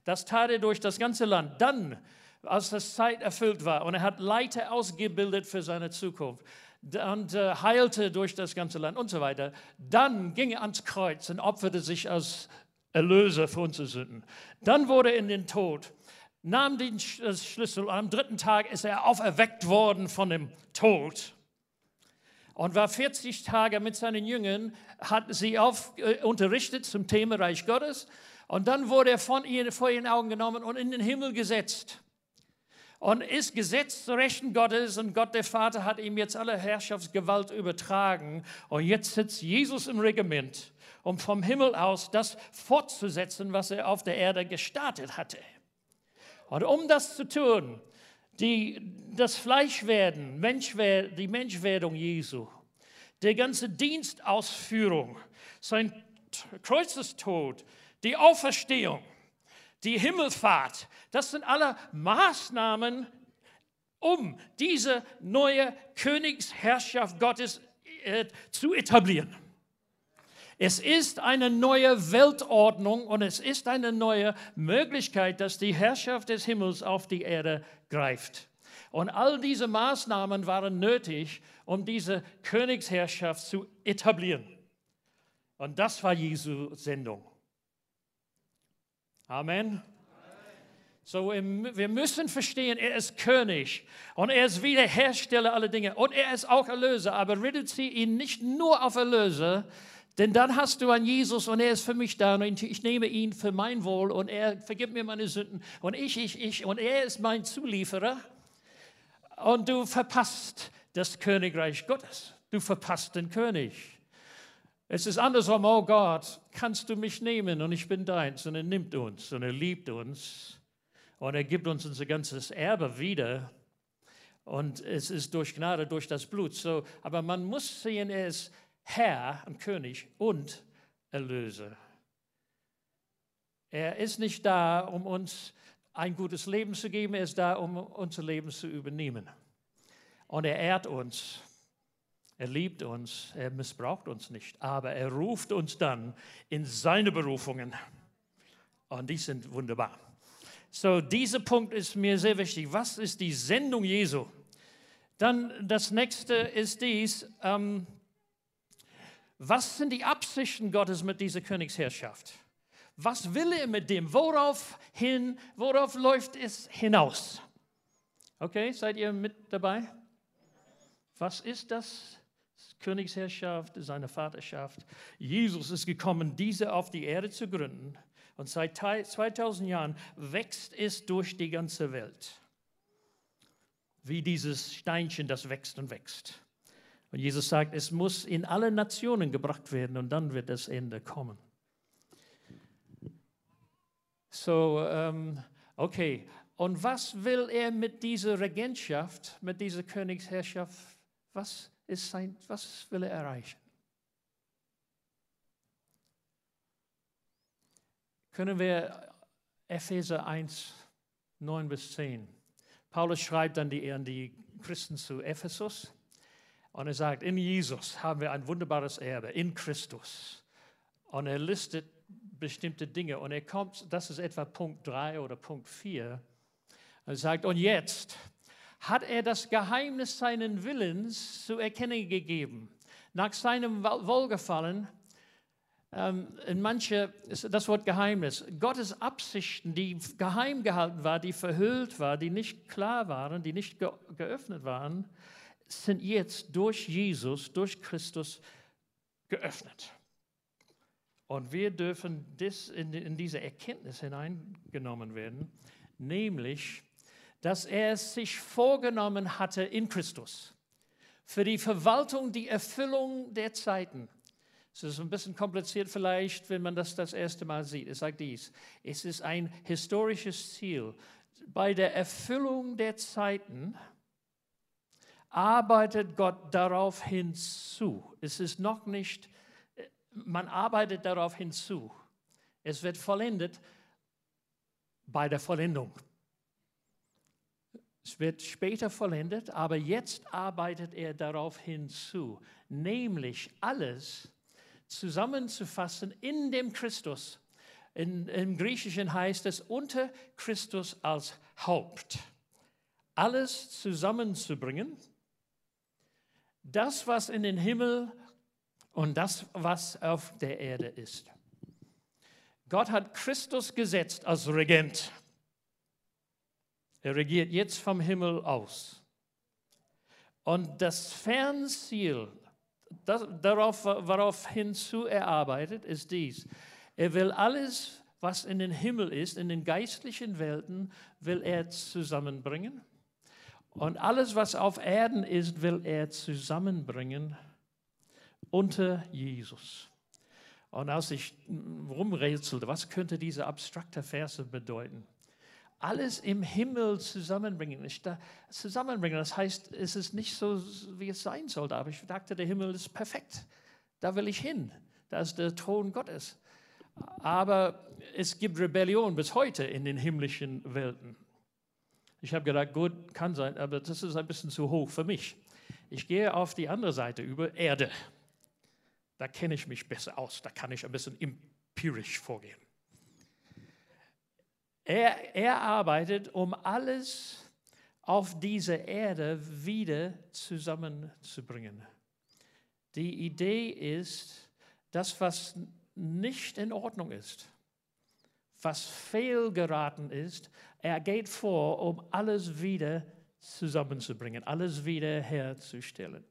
Das tat er durch das ganze Land. Dann, als das Zeit erfüllt war und er hat Leiter ausgebildet für seine Zukunft und äh, heilte durch das ganze Land und so weiter, dann ging er ans Kreuz und opferte sich als Erlöser für unsere Sünden. Dann wurde er in den Tod, nahm den Schlüssel und am dritten Tag ist er auferweckt worden von dem Tod und war 40 Tage mit seinen Jüngern, hat sie auf, äh, unterrichtet zum Thema Reich Gottes. Und dann wurde er von ihnen, vor ihren Augen genommen und in den Himmel gesetzt. Und ist gesetzt zu Rechten Gottes und Gott der Vater hat ihm jetzt alle Herrschaftsgewalt übertragen. Und jetzt sitzt Jesus im Regiment, um vom Himmel aus das fortzusetzen, was er auf der Erde gestartet hatte. Und um das zu tun, die, das Fleischwerden, Menschwer, die Menschwerdung Jesu, der ganze Dienstausführung, sein Kreuzestod, die Auferstehung, die Himmelfahrt, das sind alle Maßnahmen, um diese neue Königsherrschaft Gottes äh, zu etablieren. Es ist eine neue Weltordnung und es ist eine neue Möglichkeit, dass die Herrschaft des Himmels auf die Erde greift. Und all diese Maßnahmen waren nötig, um diese Königsherrschaft zu etablieren. Und das war Jesu Sendung. Amen. So, wir müssen verstehen, er ist König und er ist Wiederhersteller aller Dinge und er ist auch Erlöser. Aber reduziere ihn nicht nur auf Erlöser, denn dann hast du einen Jesus und er ist für mich da und ich nehme ihn für mein Wohl und er vergibt mir meine Sünden und ich, ich, ich und er ist mein Zulieferer. Und du verpasst das Königreich Gottes. Du verpasst den König. Es ist andersrum, oh Gott, kannst du mich nehmen und ich bin deins. Und er nimmt uns und er liebt uns und er gibt uns unser ganzes Erbe wieder. Und es ist durch Gnade, durch das Blut. So, aber man muss sehen, er ist Herr und König und Erlöser. Er ist nicht da, um uns ein gutes Leben zu geben, er ist da, um unser Leben zu übernehmen. Und er ehrt uns, er liebt uns, er missbraucht uns nicht, aber er ruft uns dann in seine Berufungen. Und die sind wunderbar. So, dieser Punkt ist mir sehr wichtig. Was ist die Sendung Jesu? Dann das nächste ist dies, ähm, was sind die Absichten Gottes mit dieser Königsherrschaft? Was will er mit dem? Worauf hin, worauf läuft es hinaus? Okay, seid ihr mit dabei? Was ist das? Königsherrschaft, seine Vaterschaft. Jesus ist gekommen, diese auf die Erde zu gründen. Und seit 2000 Jahren wächst es durch die ganze Welt. Wie dieses Steinchen, das wächst und wächst. Und Jesus sagt, es muss in alle Nationen gebracht werden und dann wird das Ende kommen. So, ähm, okay. Und was will er mit dieser Regentschaft, mit dieser Königsherrschaft, was, ist sein, was will er erreichen? Können wir Epheser 1, 9 bis 10. Paulus schreibt dann die, an die Christen zu Ephesus und er sagt, in Jesus haben wir ein wunderbares Erbe, in Christus. Und er listet bestimmte Dinge und er kommt, das ist etwa Punkt 3 oder Punkt 4. Er sagt, und jetzt hat er das Geheimnis seinen Willens zu erkennen gegeben. Nach seinem Wohlgefallen, ähm, in manche, das Wort Geheimnis, Gottes Absichten, die geheim gehalten waren, die verhüllt waren, die nicht klar waren, die nicht geöffnet waren, sind jetzt durch Jesus, durch Christus geöffnet. Und wir dürfen das in, in diese Erkenntnis hineingenommen werden, nämlich, dass er es sich vorgenommen hatte in Christus für die Verwaltung, die Erfüllung der Zeiten. Es ist ein bisschen kompliziert vielleicht, wenn man das das erste Mal sieht. Es sagt dies, es ist ein historisches Ziel. Bei der Erfüllung der Zeiten arbeitet Gott darauf hinzu. Es ist noch nicht, man arbeitet darauf hinzu. Es wird vollendet bei der Vollendung. Es wird später vollendet, aber jetzt arbeitet er darauf hinzu, nämlich alles zusammenzufassen in dem Christus. In, Im Griechischen heißt es unter Christus als Haupt. Alles zusammenzubringen das, was in den Himmel und das, was auf der Erde ist. Gott hat Christus gesetzt als Regent. Er regiert jetzt vom Himmel aus. Und das Fernziel, das, darauf, worauf hinzu er arbeitet, ist dies. Er will alles, was in den Himmel ist, in den geistlichen Welten, will er zusammenbringen und alles, was auf Erden ist, will er zusammenbringen unter Jesus. Und als ich rumrätselte, was könnte diese abstrakte Verse bedeuten? Alles im Himmel zusammenbringen. Ich da, zusammenbringen, das heißt, es ist nicht so, wie es sein sollte. Aber ich dachte, der Himmel ist perfekt. Da will ich hin. Da ist der Thron Gottes. Aber es gibt Rebellion bis heute in den himmlischen Welten. Ich habe gedacht, gut, kann sein, aber das ist ein bisschen zu hoch für mich. Ich gehe auf die andere Seite über Erde. Da kenne ich mich besser aus, da kann ich ein bisschen empirisch vorgehen. Er, er arbeitet, um alles auf dieser Erde wieder zusammenzubringen. Die Idee ist, das, was nicht in Ordnung ist, was fehlgeraten ist, er geht vor, um alles wieder zusammenzubringen, alles wieder herzustellen.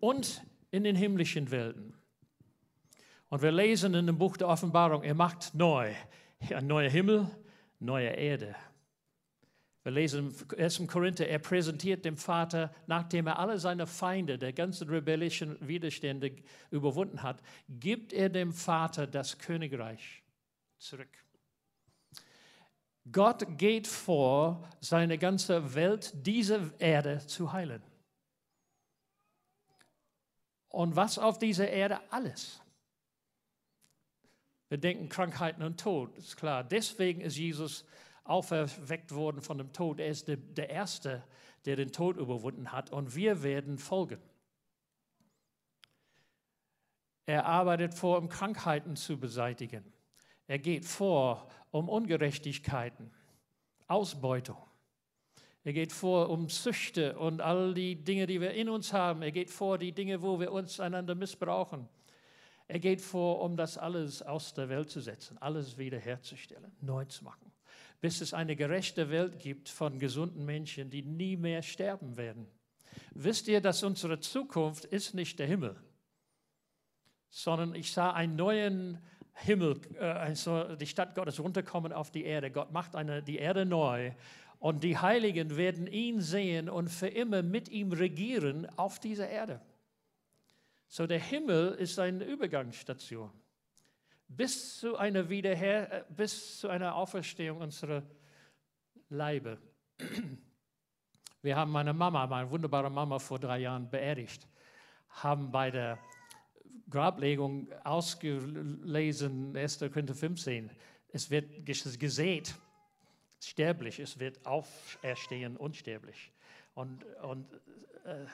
Und in den himmlischen Welten. Und wir lesen in dem Buch der Offenbarung, er macht neu, ein neuer Himmel, neue Erde. Wir lesen im 1. Korinther, er präsentiert dem Vater, nachdem er alle seine Feinde, der ganzen rebellischen Widerstände überwunden hat, gibt er dem Vater das Königreich zurück. Gott geht vor, seine ganze Welt, diese Erde zu heilen. Und was auf dieser Erde? Alles. Wir denken Krankheiten und Tod, ist klar. Deswegen ist Jesus auferweckt worden von dem Tod. Er ist der, Erste, der den Tod überwunden hat und wir werden folgen. Er arbeitet vor, um Krankheiten zu beseitigen. Er geht vor, um Ungerechtigkeiten, Ausbeutung. Er geht vor um Süchte und all die Dinge, die wir in uns haben. Er geht vor die Dinge, wo wir uns einander missbrauchen. Er geht vor, um das alles aus der Welt zu setzen, alles wiederherzustellen, neu zu machen, bis es eine gerechte Welt gibt von gesunden Menschen, die nie mehr sterben werden. Wisst ihr, dass unsere Zukunft ist nicht der Himmel, sondern ich sah einen neuen Himmel, äh, also die Stadt Gottes runterkommen auf die Erde. Gott macht eine, die Erde neu und die Heiligen werden ihn sehen und für immer mit ihm regieren auf dieser Erde. So der Himmel ist eine Übergangsstation bis zu einer Wiederher äh, bis zu einer Auferstehung unserer Leibe. Wir haben meine Mama, meine wunderbare Mama, vor drei Jahren beerdigt, haben bei der Grablegung ausgelesen, 1. Korinther 15, es wird gesät, sterblich, es wird auferstehen, unsterblich. Und, und äh,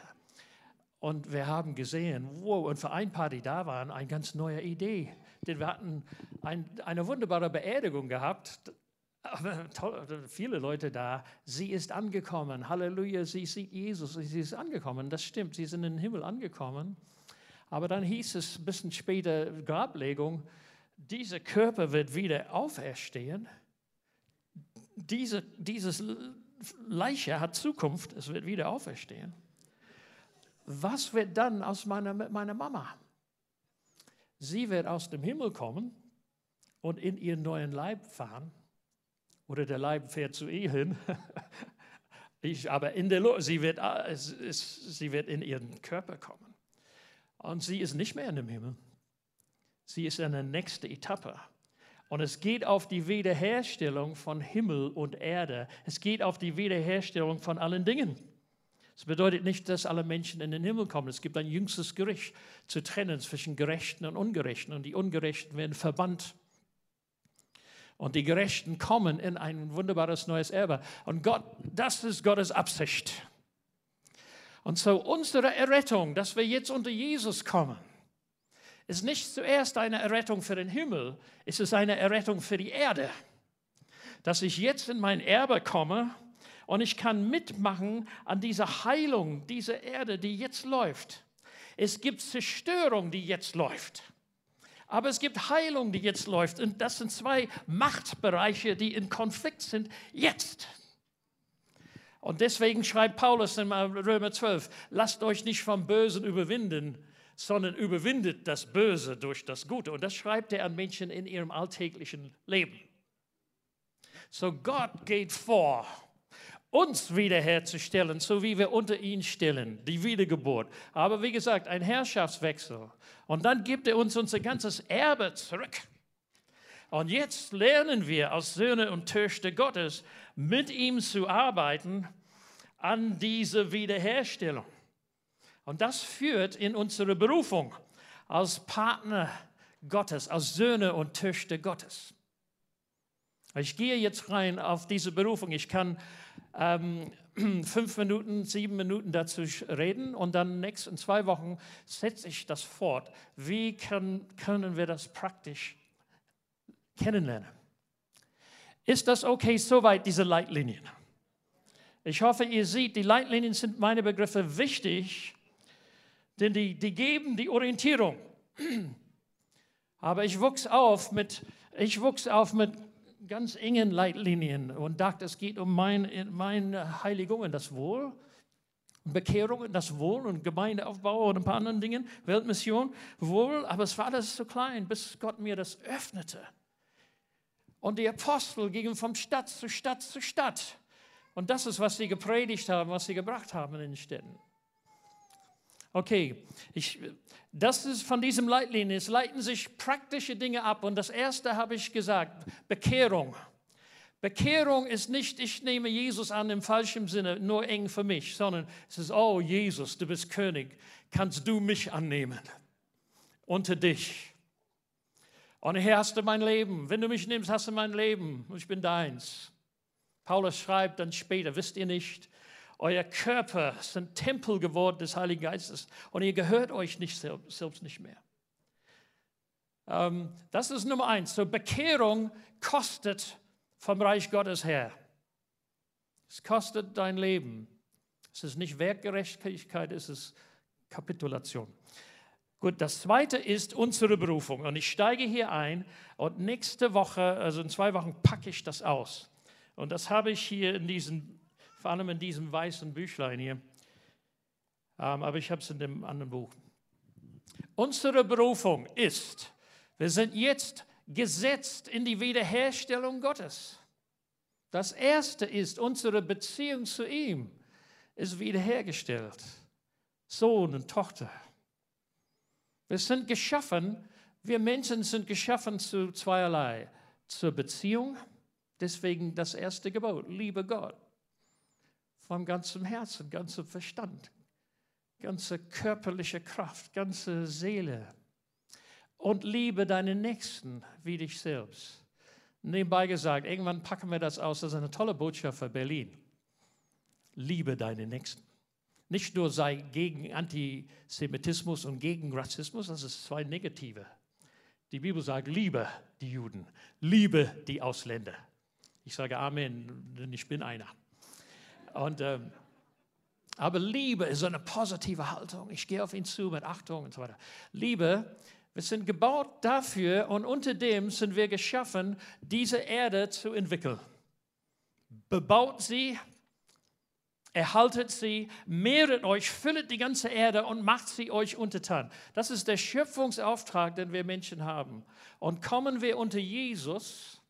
und wir haben gesehen, wow, und für ein paar, die da waren, eine ganz neue Idee. Denn wir hatten ein, eine wunderbare Beerdigung gehabt. Toll, viele Leute da. Sie ist angekommen. Halleluja, sie sieht Jesus. Sie ist angekommen. Das stimmt, sie sind in den Himmel angekommen. Aber dann hieß es ein bisschen später, Grablegung, dieser Körper wird wieder auferstehen. Diese, dieses Leiche hat Zukunft, es wird wieder auferstehen was wird dann aus meiner, meiner Mama? Sie wird aus dem Himmel kommen und in ihren neuen Leib fahren. Oder der Leib fährt zu ihr hin. *laughs* ich, aber in der sie wird, äh, sie wird in ihren Körper kommen. Und sie ist nicht mehr in dem Himmel. Sie ist in der nächsten Etappe. Und es geht auf die Wiederherstellung von Himmel und Erde. Es geht auf die Wiederherstellung von allen Dingen. Das bedeutet nicht, dass alle Menschen in den Himmel kommen. Es gibt ein jüngstes Gericht zu trennen zwischen Gerechten und Ungerechten. Und die Ungerechten werden verbannt. Und die Gerechten kommen in ein wunderbares neues Erbe. Und Gott, das ist Gottes Absicht. Und so unsere Errettung, dass wir jetzt unter Jesus kommen, ist nicht zuerst eine Errettung für den Himmel, es ist eine Errettung für die Erde. Dass ich jetzt in mein Erbe komme und ich kann mitmachen an dieser Heilung dieser Erde, die jetzt läuft. Es gibt Zerstörung, die jetzt läuft. Aber es gibt Heilung, die jetzt läuft. Und das sind zwei Machtbereiche, die in Konflikt sind jetzt. Und deswegen schreibt Paulus in Römer 12, lasst euch nicht vom Bösen überwinden, sondern überwindet das Böse durch das Gute. Und das schreibt er an Menschen in ihrem alltäglichen Leben. So Gott geht vor uns wiederherzustellen, so wie wir unter ihn stellen, die Wiedergeburt. Aber wie gesagt, ein Herrschaftswechsel. Und dann gibt er uns unser ganzes Erbe zurück. Und jetzt lernen wir als Söhne und Töchter Gottes, mit ihm zu arbeiten an diese Wiederherstellung. Und das führt in unsere Berufung als Partner Gottes, als Söhne und Töchter Gottes. Ich gehe jetzt rein auf diese Berufung. Ich kann ähm, *clears throat* fünf Minuten, sieben Minuten dazu reden und dann nächsten zwei Wochen setze ich das fort. Wie kann, können wir das praktisch kennenlernen? Ist das okay soweit, diese Leitlinien? Ich hoffe, ihr seht, die Leitlinien sind meine Begriffe wichtig, denn die, die geben die Orientierung. *clears throat* Aber ich wuchs auf mit, ich wuchs auf mit ganz engen Leitlinien und dachte, es geht um meine mein Heiligung und das Wohl, Bekehrung und das Wohl und Gemeindeaufbau und ein paar anderen Dinge, Weltmission, wohl, aber es war alles so klein, bis Gott mir das öffnete. Und die Apostel gingen von Stadt zu Stadt zu Stadt. Und das ist, was sie gepredigt haben, was sie gebracht haben in den Städten. Okay, ich, das ist von diesem Leitlinien. Es leiten sich praktische Dinge ab. Und das erste habe ich gesagt, Bekehrung. Bekehrung ist nicht, ich nehme Jesus an im falschen Sinne, nur eng für mich, sondern es ist, oh Jesus, du bist König, kannst du mich annehmen unter dich. Und hier hast du mein Leben. Wenn du mich nimmst, hast du mein Leben. Und ich bin deins. Paulus schreibt dann später, wisst ihr nicht, euer Körper sind Tempel geworden des Heiligen Geistes und ihr gehört euch nicht selbst nicht mehr. Ähm, das ist Nummer eins. So Bekehrung kostet vom Reich Gottes her. Es kostet dein Leben. Es ist nicht Werkgerechtigkeit, es ist Kapitulation. Gut, das zweite ist unsere Berufung. Und ich steige hier ein und nächste Woche, also in zwei Wochen, packe ich das aus. Und das habe ich hier in diesem, vor allem in diesem weißen Büchlein hier. Ähm, aber ich habe es in dem anderen Buch. Unsere Berufung ist, wir sind jetzt gesetzt in die Wiederherstellung Gottes. Das erste ist, unsere Beziehung zu ihm ist wiederhergestellt. Sohn und Tochter. Wir sind geschaffen, wir Menschen sind geschaffen zu zweierlei. Zur Beziehung, deswegen das erste Gebot, liebe Gott. Von ganzem Herzen, ganzem Verstand, ganze körperliche Kraft, ganze Seele. Und liebe deinen Nächsten wie dich selbst. Nebenbei gesagt, irgendwann packen wir das aus, das ist eine tolle Botschaft für Berlin. Liebe deinen Nächsten. Nicht nur sei gegen Antisemitismus und gegen Rassismus, das ist zwei negative. Die Bibel sagt, liebe die Juden, liebe die Ausländer. Ich sage Amen, denn ich bin einer. Und, ähm, aber Liebe ist eine positive Haltung. Ich gehe auf ihn zu mit Achtung und so weiter. Liebe, wir sind gebaut dafür und unter dem sind wir geschaffen, diese Erde zu entwickeln. Bebaut sie, erhaltet sie, mehret euch, füllet die ganze Erde und macht sie euch untertan. Das ist der Schöpfungsauftrag, den wir Menschen haben. Und kommen wir unter Jesus,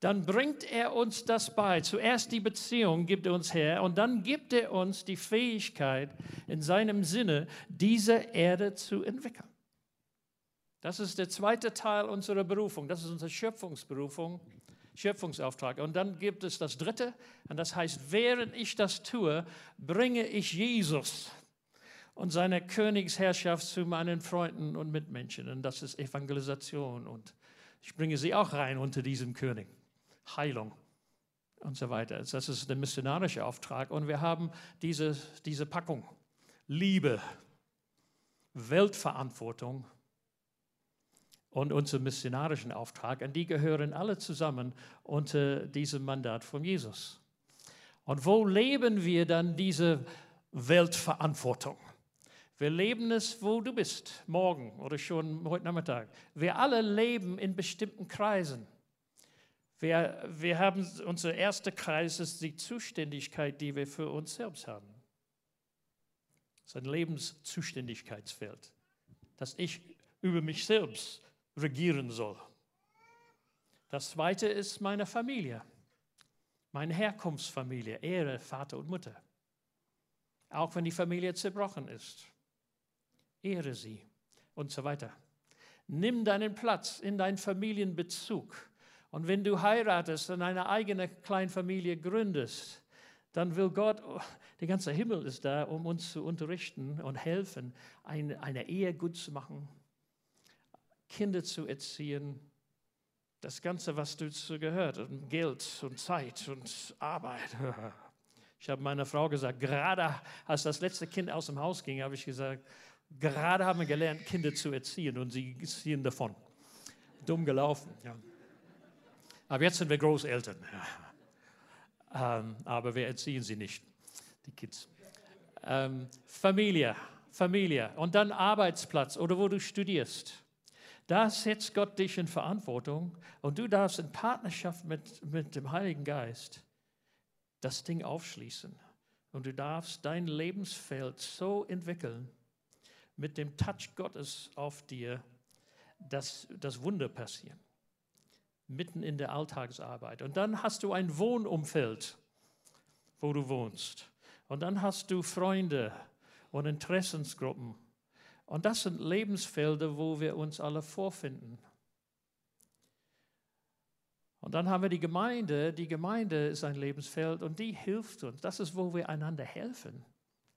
dann bringt er uns das bei. Zuerst die Beziehung gibt er uns her und dann gibt er uns die Fähigkeit, in seinem Sinne diese Erde zu entwickeln. Das ist der zweite Teil unserer Berufung. Das ist unsere Schöpfungsberufung. Schöpfungsauftrag. Und dann gibt es das dritte, und das heißt, während ich das tue, bringe ich Jesus und seine Königsherrschaft zu meinen Freunden und Mitmenschen. Und das ist Evangelisation. Und ich bringe sie auch rein unter diesem König. Heilung und so weiter. Das ist der missionarische Auftrag. Und wir haben diese, diese Packung. Liebe, Weltverantwortung und unseren missionarischen Auftrag, und die gehören alle zusammen unter diesem Mandat von Jesus. Und wo leben wir dann diese Weltverantwortung? Wir leben es, wo du bist, morgen oder schon heute Nachmittag. Wir alle leben in bestimmten Kreisen. Wir, wir haben, unser erster Kreis ist die Zuständigkeit, die wir für uns selbst haben. Das ist ein Lebenszuständigkeitsfeld, das ich über mich selbst regieren soll. Das zweite ist meine Familie, meine Herkunftsfamilie, Ehre, Vater und Mutter. Auch wenn die Familie zerbrochen ist. Ehre sie und so weiter. Nimm deinen Platz in deinen Familienbezug. Und wenn du heiratest und eine eigene Kleinfamilie gründest, dann will Gott, oh, der ganze Himmel ist da, um uns zu unterrichten und helfen, eine, eine Ehe gut zu machen, Kinder zu erziehen, das Ganze, was dazu gehört, und Geld und Zeit und Arbeit. *laughs* Ich habe meiner Frau gesagt, gerade als das letzte Kind aus dem Haus ging, habe ich gesagt, gerade haben wir gelernt, Kinder zu erziehen und sie ziehen davon. Dumm gelaufen. Ja. Aber jetzt sind wir Großeltern. Ja. Ähm, aber wir erziehen sie nicht, die Kids. Ähm, Familie, Familie und dann Arbeitsplatz oder wo du studierst. Da setzt Gott dich in Verantwortung und du darfst in Partnerschaft mit, mit dem Heiligen Geist das Ding aufschließen. Und du darfst dein Lebensfeld so entwickeln, mit dem Touch Gottes auf dir, dass das Wunder passiert. Mitten in der Alltagsarbeit. Und dann hast du ein Wohnumfeld, wo du wohnst. Und dann hast du Freunde und Interessensgruppen und das sind Lebensfelder, wo wir uns alle vorfinden. Und dann haben wir die Gemeinde. Die Gemeinde ist ein Lebensfeld und die hilft uns. Das ist, wo wir einander helfen,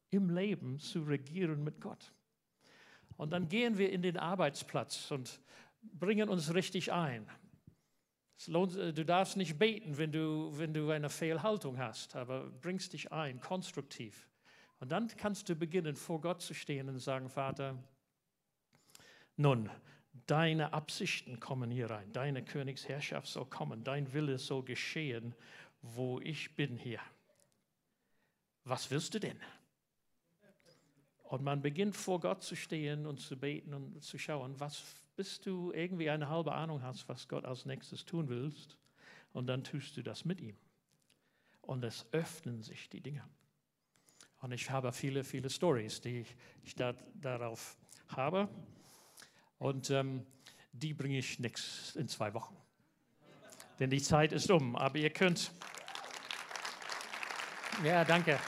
im Leben zu regieren mit Gott. Und dann gehen wir in den Arbeitsplatz und bringen uns richtig ein. Lohnt, äh, du darfst nicht beten, wenn du, wenn du eine Fehlhaltung hast, aber bringst dich ein, konstruktiv. Und dann kannst du beginnen, vor Gott zu stehen und sagen, Vater, nun, deine Absichten kommen hier rein, deine Königsherrschaft soll kommen, dein Wille soll geschehen, wo ich bin hier. Was willst du denn? Und man beginnt vor Gott zu stehen und zu beten und zu schauen, was bis du irgendwie eine halbe Ahnung hast, was Gott als nächstes tun willst. Und dann tust du das mit ihm. Und es öffnen sich die Dinge. Und ich habe viele, viele Stories, die ich da, darauf habe. Und ähm, die bringe ich nichts in zwei Wochen. Denn die Zeit ist um. Aber ihr könnt. Ja, danke.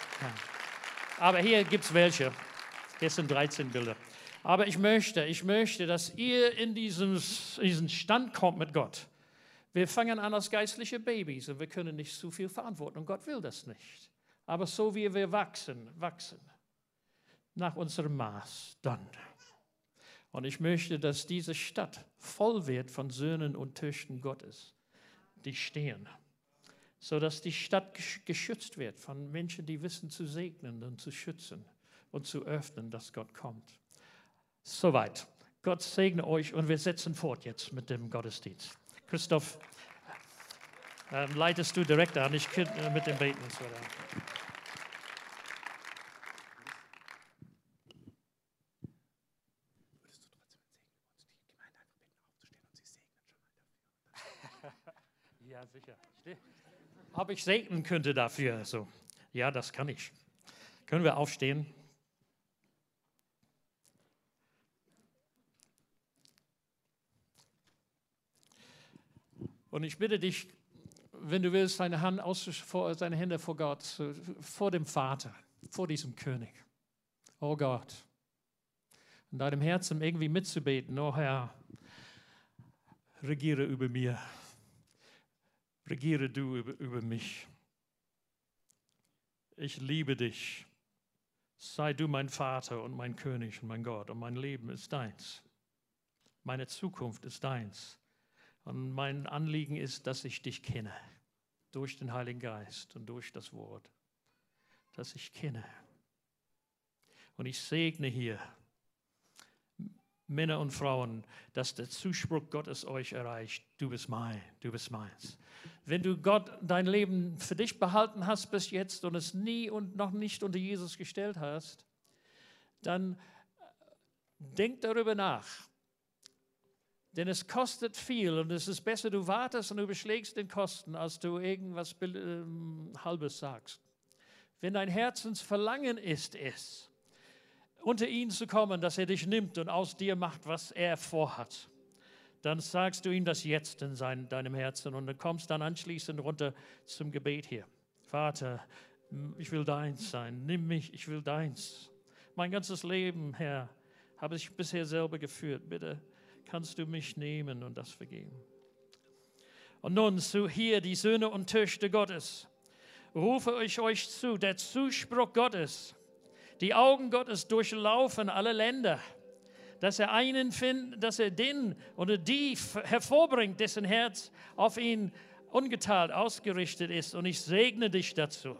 Aber hier gibt es welche. Hier sind 13 Bilder. Aber ich möchte, ich möchte, dass ihr in diesen, diesen Stand kommt mit Gott. Wir fangen an als geistliche Babys und wir können nicht zu viel verantworten. Und Gott will das nicht. Aber so wie wir wachsen, wachsen, nach unserem Maß, dann. Und ich möchte, dass diese Stadt voll wird von Söhnen und Töchtern Gottes, die stehen, sodass die Stadt geschützt wird von Menschen, die wissen zu segnen und zu schützen und zu öffnen, dass Gott kommt. Soweit. Gott segne euch und wir setzen fort jetzt mit dem Gottesdienst. Christoph, ähm, leitest du direkt an, ich kann äh, mit dem Beten. *laughs* Ja, sicher. Ob ich segnen könnte dafür. So. Ja, das kann ich. Können wir aufstehen? Und ich bitte dich, wenn du willst, deine, Hand vor, deine Hände vor Gott, vor dem Vater, vor diesem König. Oh Gott, in deinem Herzen irgendwie mitzubeten, oh Herr, regiere über mir, regiere du über, über mich. Ich liebe dich. Sei du mein Vater und mein König und mein Gott und mein Leben ist deins. Meine Zukunft ist deins. Und mein Anliegen ist, dass ich dich kenne, durch den Heiligen Geist und durch das Wort, dass ich kenne. Und ich segne hier Männer und Frauen, dass der Zuspruch Gottes euch erreicht. Du bist mein, du bist meins. Wenn du Gott dein Leben für dich behalten hast bis jetzt und es nie und noch nicht unter Jesus gestellt hast, dann denk darüber nach denn es kostet viel und es ist besser, du wartest und überschlägst den Kosten, als du irgendwas äh, Halbes sagst. Wenn dein Herzensverlangen ist es, unter ihn zu kommen, dass er dich nimmt und aus dir macht, was er vorhat, dann sagst du ihm das jetzt in sein, deinem Herzen und du kommst dann anschließend runter zum Gebet hier. Vater, ich will deins sein, nimm mich, ich will deins. Mein ganzes Leben, Herr, habe ich bisher selber geführt. Bitte kannst du mich nehmen und das vergeben. Und nun zu hier die Söhne und Töchter Gottes. Rufe ich euch zu, der Zuspruch Gottes, die Augen Gottes durchlaufen alle Länder, dass er einen findet, dass er den oder die hervorbringt, dessen Herz auf ihn ungeteilt ausgerichtet ist. Und ich segne dich dazu.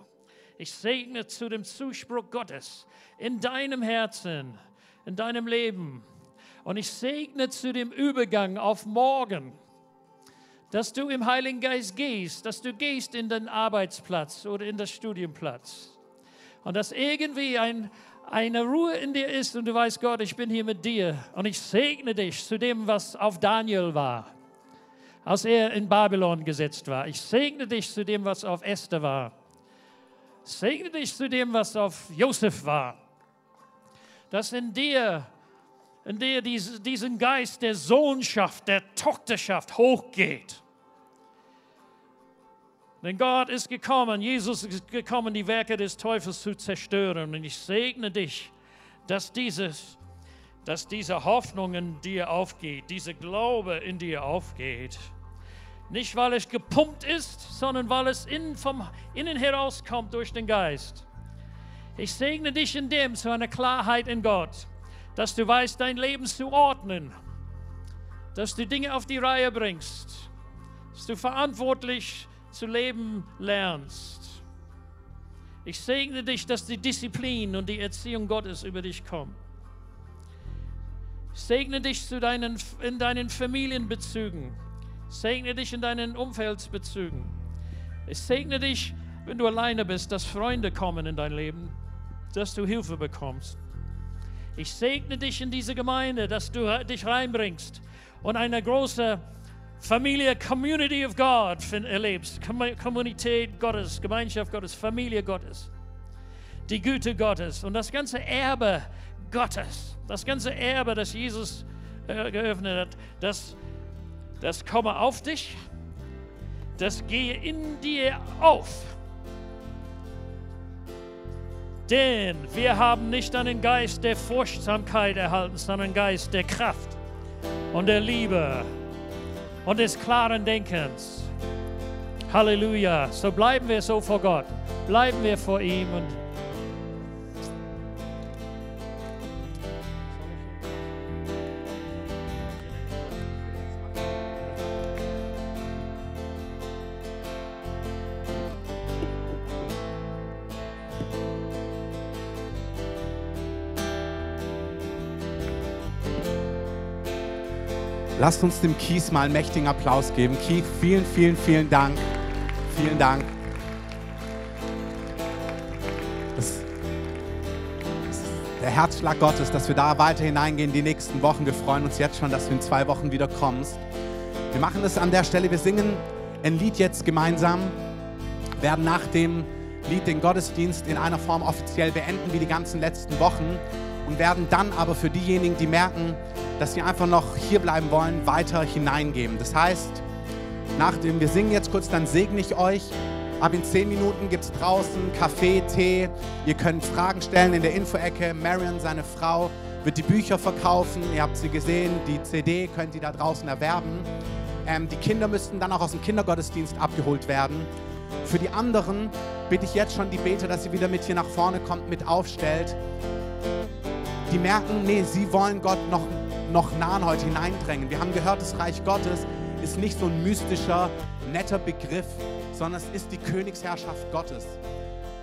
Ich segne zu dem Zuspruch Gottes in deinem Herzen, in deinem Leben, und ich segne zu dem Übergang auf morgen, dass du im Heiligen Geist gehst, dass du gehst in den Arbeitsplatz oder in den Studienplatz. Und dass irgendwie ein, eine Ruhe in dir ist und du weißt, Gott, ich bin hier mit dir. Und ich segne dich zu dem, was auf Daniel war, als er in Babylon gesetzt war. Ich segne dich zu dem, was auf Esther war. Segne dich zu dem, was auf Josef war. Dass in dir in der diesen Geist der Sohnschaft, der Tochterschaft hochgeht. Denn Gott ist gekommen, Jesus ist gekommen, die Werke des Teufels zu zerstören. Und ich segne dich, dass, dieses, dass diese Hoffnung in dir aufgeht, dieser Glaube in dir aufgeht. Nicht, weil es gepumpt ist, sondern weil es innen, vom innen herauskommt durch den Geist. Ich segne dich in dem zu einer Klarheit in Gott dass du weißt, dein Leben zu ordnen, dass du Dinge auf die Reihe bringst, dass du verantwortlich zu leben lernst. Ich segne dich, dass die Disziplin und die Erziehung Gottes über dich kommt. Ich segne dich zu deinen, in deinen Familienbezügen. Ich segne dich in deinen Umfeldsbezügen. Ich segne dich, wenn du alleine bist, dass Freunde kommen in dein Leben, dass du Hilfe bekommst. Ich segne dich in diese Gemeinde, dass du dich reinbringst und eine große Familie, Community of God erlebst. Kommunität Gottes, Gemeinschaft Gottes, Familie Gottes. Die Güte Gottes und das ganze Erbe Gottes, das ganze Erbe, das Jesus äh, geöffnet hat, das, das komme auf dich, das gehe in dir auf. Denn wir haben nicht einen Geist der Furchtsamkeit erhalten, sondern einen Geist der Kraft und der Liebe und des klaren Denkens. Halleluja. So bleiben wir so vor Gott. Bleiben wir vor ihm und Lasst uns dem Kies mal einen mächtigen Applaus geben. Keith, vielen, vielen, vielen Dank. Vielen Dank. Das, das der Herzschlag Gottes, dass wir da weiter hineingehen die nächsten Wochen. Wir freuen uns jetzt schon, dass du in zwei Wochen wieder kommst. Wir machen das an der Stelle. Wir singen ein Lied jetzt gemeinsam, werden nach dem Lied den Gottesdienst in einer Form offiziell beenden, wie die ganzen letzten Wochen und werden dann aber für diejenigen, die merken, dass sie einfach noch hier bleiben wollen, weiter hineingeben. Das heißt, nachdem wir singen jetzt kurz, dann segne ich euch. Ab in zehn Minuten gibt es draußen Kaffee, Tee. Ihr könnt Fragen stellen in der Info-Ecke. Marion, seine Frau, wird die Bücher verkaufen. Ihr habt sie gesehen. Die CD könnt ihr da draußen erwerben. Ähm, die Kinder müssten dann auch aus dem Kindergottesdienst abgeholt werden. Für die anderen bitte ich jetzt schon die Beter, dass sie wieder mit hier nach vorne kommt, mit aufstellt. Die merken, nee, sie wollen Gott noch noch nahen heute hineindrängen. Wir haben gehört, das Reich Gottes ist nicht so ein mystischer, netter Begriff, sondern es ist die Königsherrschaft Gottes.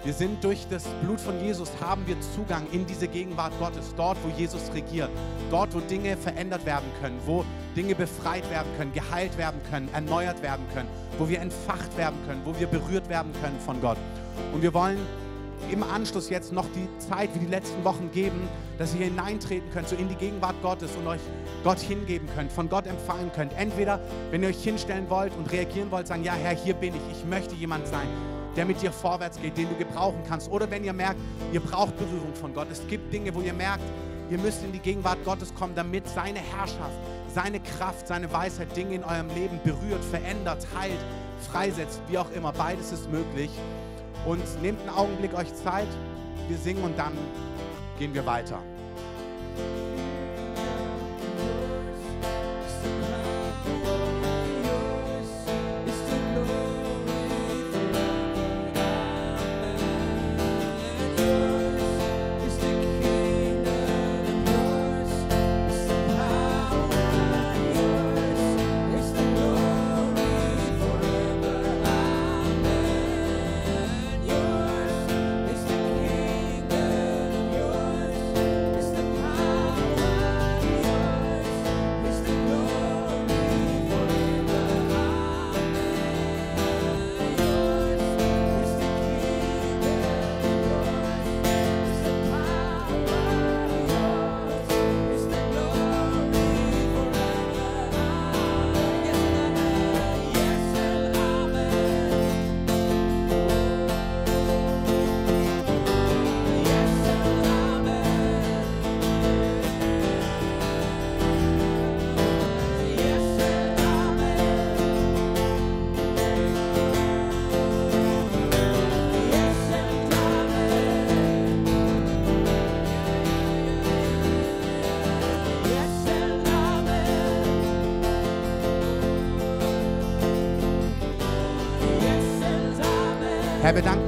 Wir sind durch das Blut von Jesus, haben wir Zugang in diese Gegenwart Gottes, dort, wo Jesus regiert, dort, wo Dinge verändert werden können, wo Dinge befreit werden können, geheilt werden können, erneuert werden können, wo wir entfacht werden können, wo wir berührt werden können von Gott. Und wir wollen im Anschluss jetzt noch die Zeit wie die letzten Wochen geben, dass ihr hineintreten könnt, so in die Gegenwart Gottes und euch Gott hingeben könnt, von Gott empfangen könnt. Entweder, wenn ihr euch hinstellen wollt und reagieren wollt, sagen, ja Herr, hier bin ich, ich möchte jemand sein, der mit dir vorwärts geht, den du gebrauchen kannst. Oder wenn ihr merkt, ihr braucht Berührung von Gott. Es gibt Dinge, wo ihr merkt, ihr müsst in die Gegenwart Gottes kommen, damit seine Herrschaft, seine Kraft, seine Weisheit Dinge in eurem Leben berührt, verändert, heilt, freisetzt, wie auch immer. Beides ist möglich. Und nehmt einen Augenblick euch Zeit. Wir singen und dann gehen wir weiter.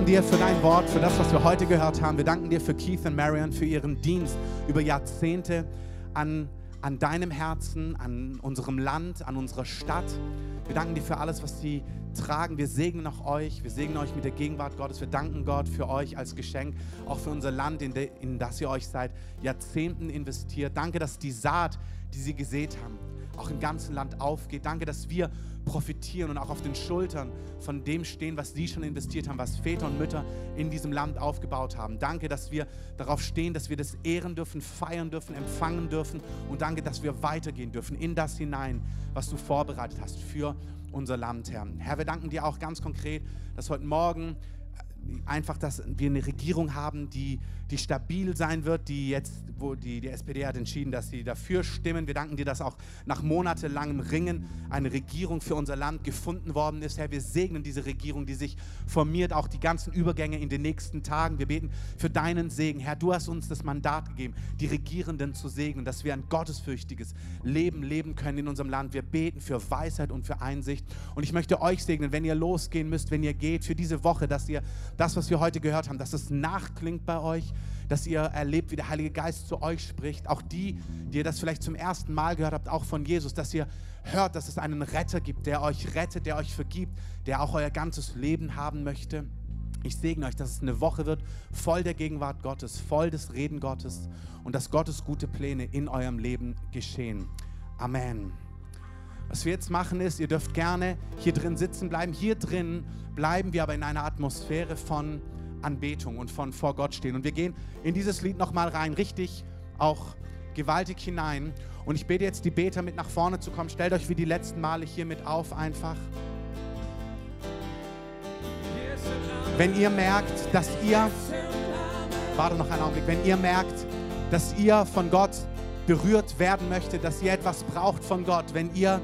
Danken dir für dein Wort, für das, was wir heute gehört haben. Wir danken dir für Keith und Marion, für ihren Dienst über Jahrzehnte an, an deinem Herzen, an unserem Land, an unserer Stadt. Wir danken dir für alles, was sie tragen. Wir segnen auch euch. Wir segnen euch mit der Gegenwart Gottes. Wir danken Gott für euch als Geschenk, auch für unser Land, in, de, in das ihr euch seit Jahrzehnten investiert. Danke, dass die Saat, die sie gesät haben, auch im ganzen Land aufgeht. Danke, dass wir profitieren und auch auf den Schultern von dem stehen, was Sie schon investiert haben, was Väter und Mütter in diesem Land aufgebaut haben. Danke, dass wir darauf stehen, dass wir das ehren dürfen, feiern dürfen, empfangen dürfen und danke, dass wir weitergehen dürfen in das hinein, was du vorbereitet hast für unser Land, Herr. Herr, wir danken dir auch ganz konkret, dass heute Morgen einfach, dass wir eine Regierung haben, die, die stabil sein wird, die jetzt, wo die, die SPD hat entschieden, dass sie dafür stimmen. Wir danken dir, dass auch nach monatelangem Ringen eine Regierung für unser Land gefunden worden ist. Herr, wir segnen diese Regierung, die sich formiert, auch die ganzen Übergänge in den nächsten Tagen. Wir beten für deinen Segen. Herr, du hast uns das Mandat gegeben, die Regierenden zu segnen, dass wir ein gottesfürchtiges Leben leben können in unserem Land. Wir beten für Weisheit und für Einsicht. Und ich möchte euch segnen, wenn ihr losgehen müsst, wenn ihr geht, für diese Woche, dass ihr das, was wir heute gehört haben, dass es nachklingt bei euch, dass ihr erlebt, wie der Heilige Geist zu euch spricht. Auch die, die ihr das vielleicht zum ersten Mal gehört habt, auch von Jesus, dass ihr hört, dass es einen Retter gibt, der euch rettet, der euch vergibt, der auch euer ganzes Leben haben möchte. Ich segne euch, dass es eine Woche wird voll der Gegenwart Gottes, voll des Reden Gottes und dass Gottes gute Pläne in eurem Leben geschehen. Amen. Was wir jetzt machen ist, ihr dürft gerne hier drin sitzen bleiben. Hier drin bleiben wir aber in einer Atmosphäre von Anbetung und von vor Gott stehen. Und wir gehen in dieses Lied nochmal rein, richtig auch gewaltig hinein. Und ich bete jetzt die Beter mit nach vorne zu kommen. Stellt euch wie die letzten Male hier mit auf einfach. Wenn ihr merkt, dass ihr, warte noch einen Augenblick, wenn ihr merkt, dass ihr von Gott berührt werden möchtet, dass ihr etwas braucht von Gott, wenn ihr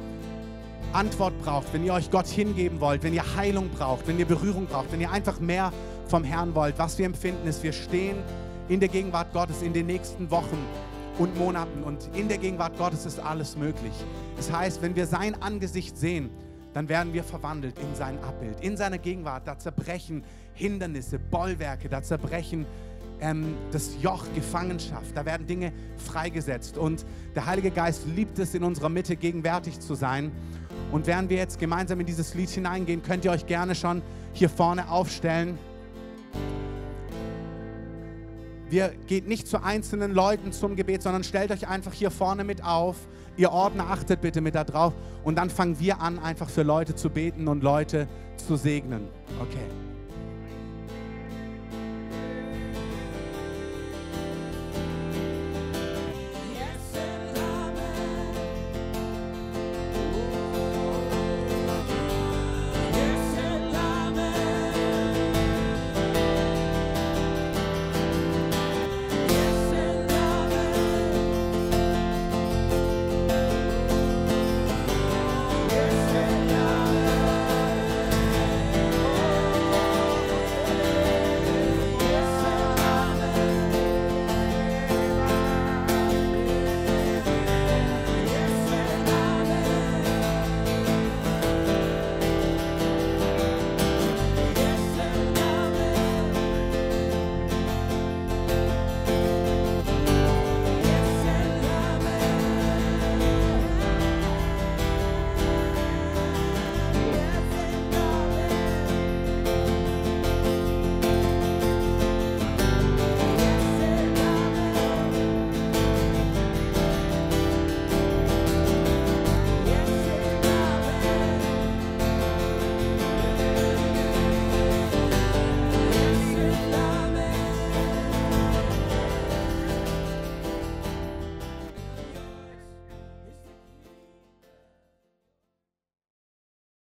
Antwort braucht, wenn ihr euch Gott hingeben wollt, wenn ihr Heilung braucht, wenn ihr Berührung braucht, wenn ihr einfach mehr vom Herrn wollt, was wir empfinden ist, wir stehen in der Gegenwart Gottes in den nächsten Wochen und Monaten und in der Gegenwart Gottes ist alles möglich. Das heißt, wenn wir sein Angesicht sehen, dann werden wir verwandelt in sein Abbild, in seiner Gegenwart. Da zerbrechen Hindernisse, Bollwerke, da zerbrechen ähm, das Joch Gefangenschaft. Da werden Dinge freigesetzt. Und der Heilige Geist liebt es, in unserer Mitte gegenwärtig zu sein. Und während wir jetzt gemeinsam in dieses Lied hineingehen, könnt ihr euch gerne schon hier vorne aufstellen. Wir geht nicht zu einzelnen Leuten zum Gebet, sondern stellt euch einfach hier vorne mit auf. Ihr Ordner achtet bitte mit da drauf. Und dann fangen wir an, einfach für Leute zu beten und Leute zu segnen. Okay.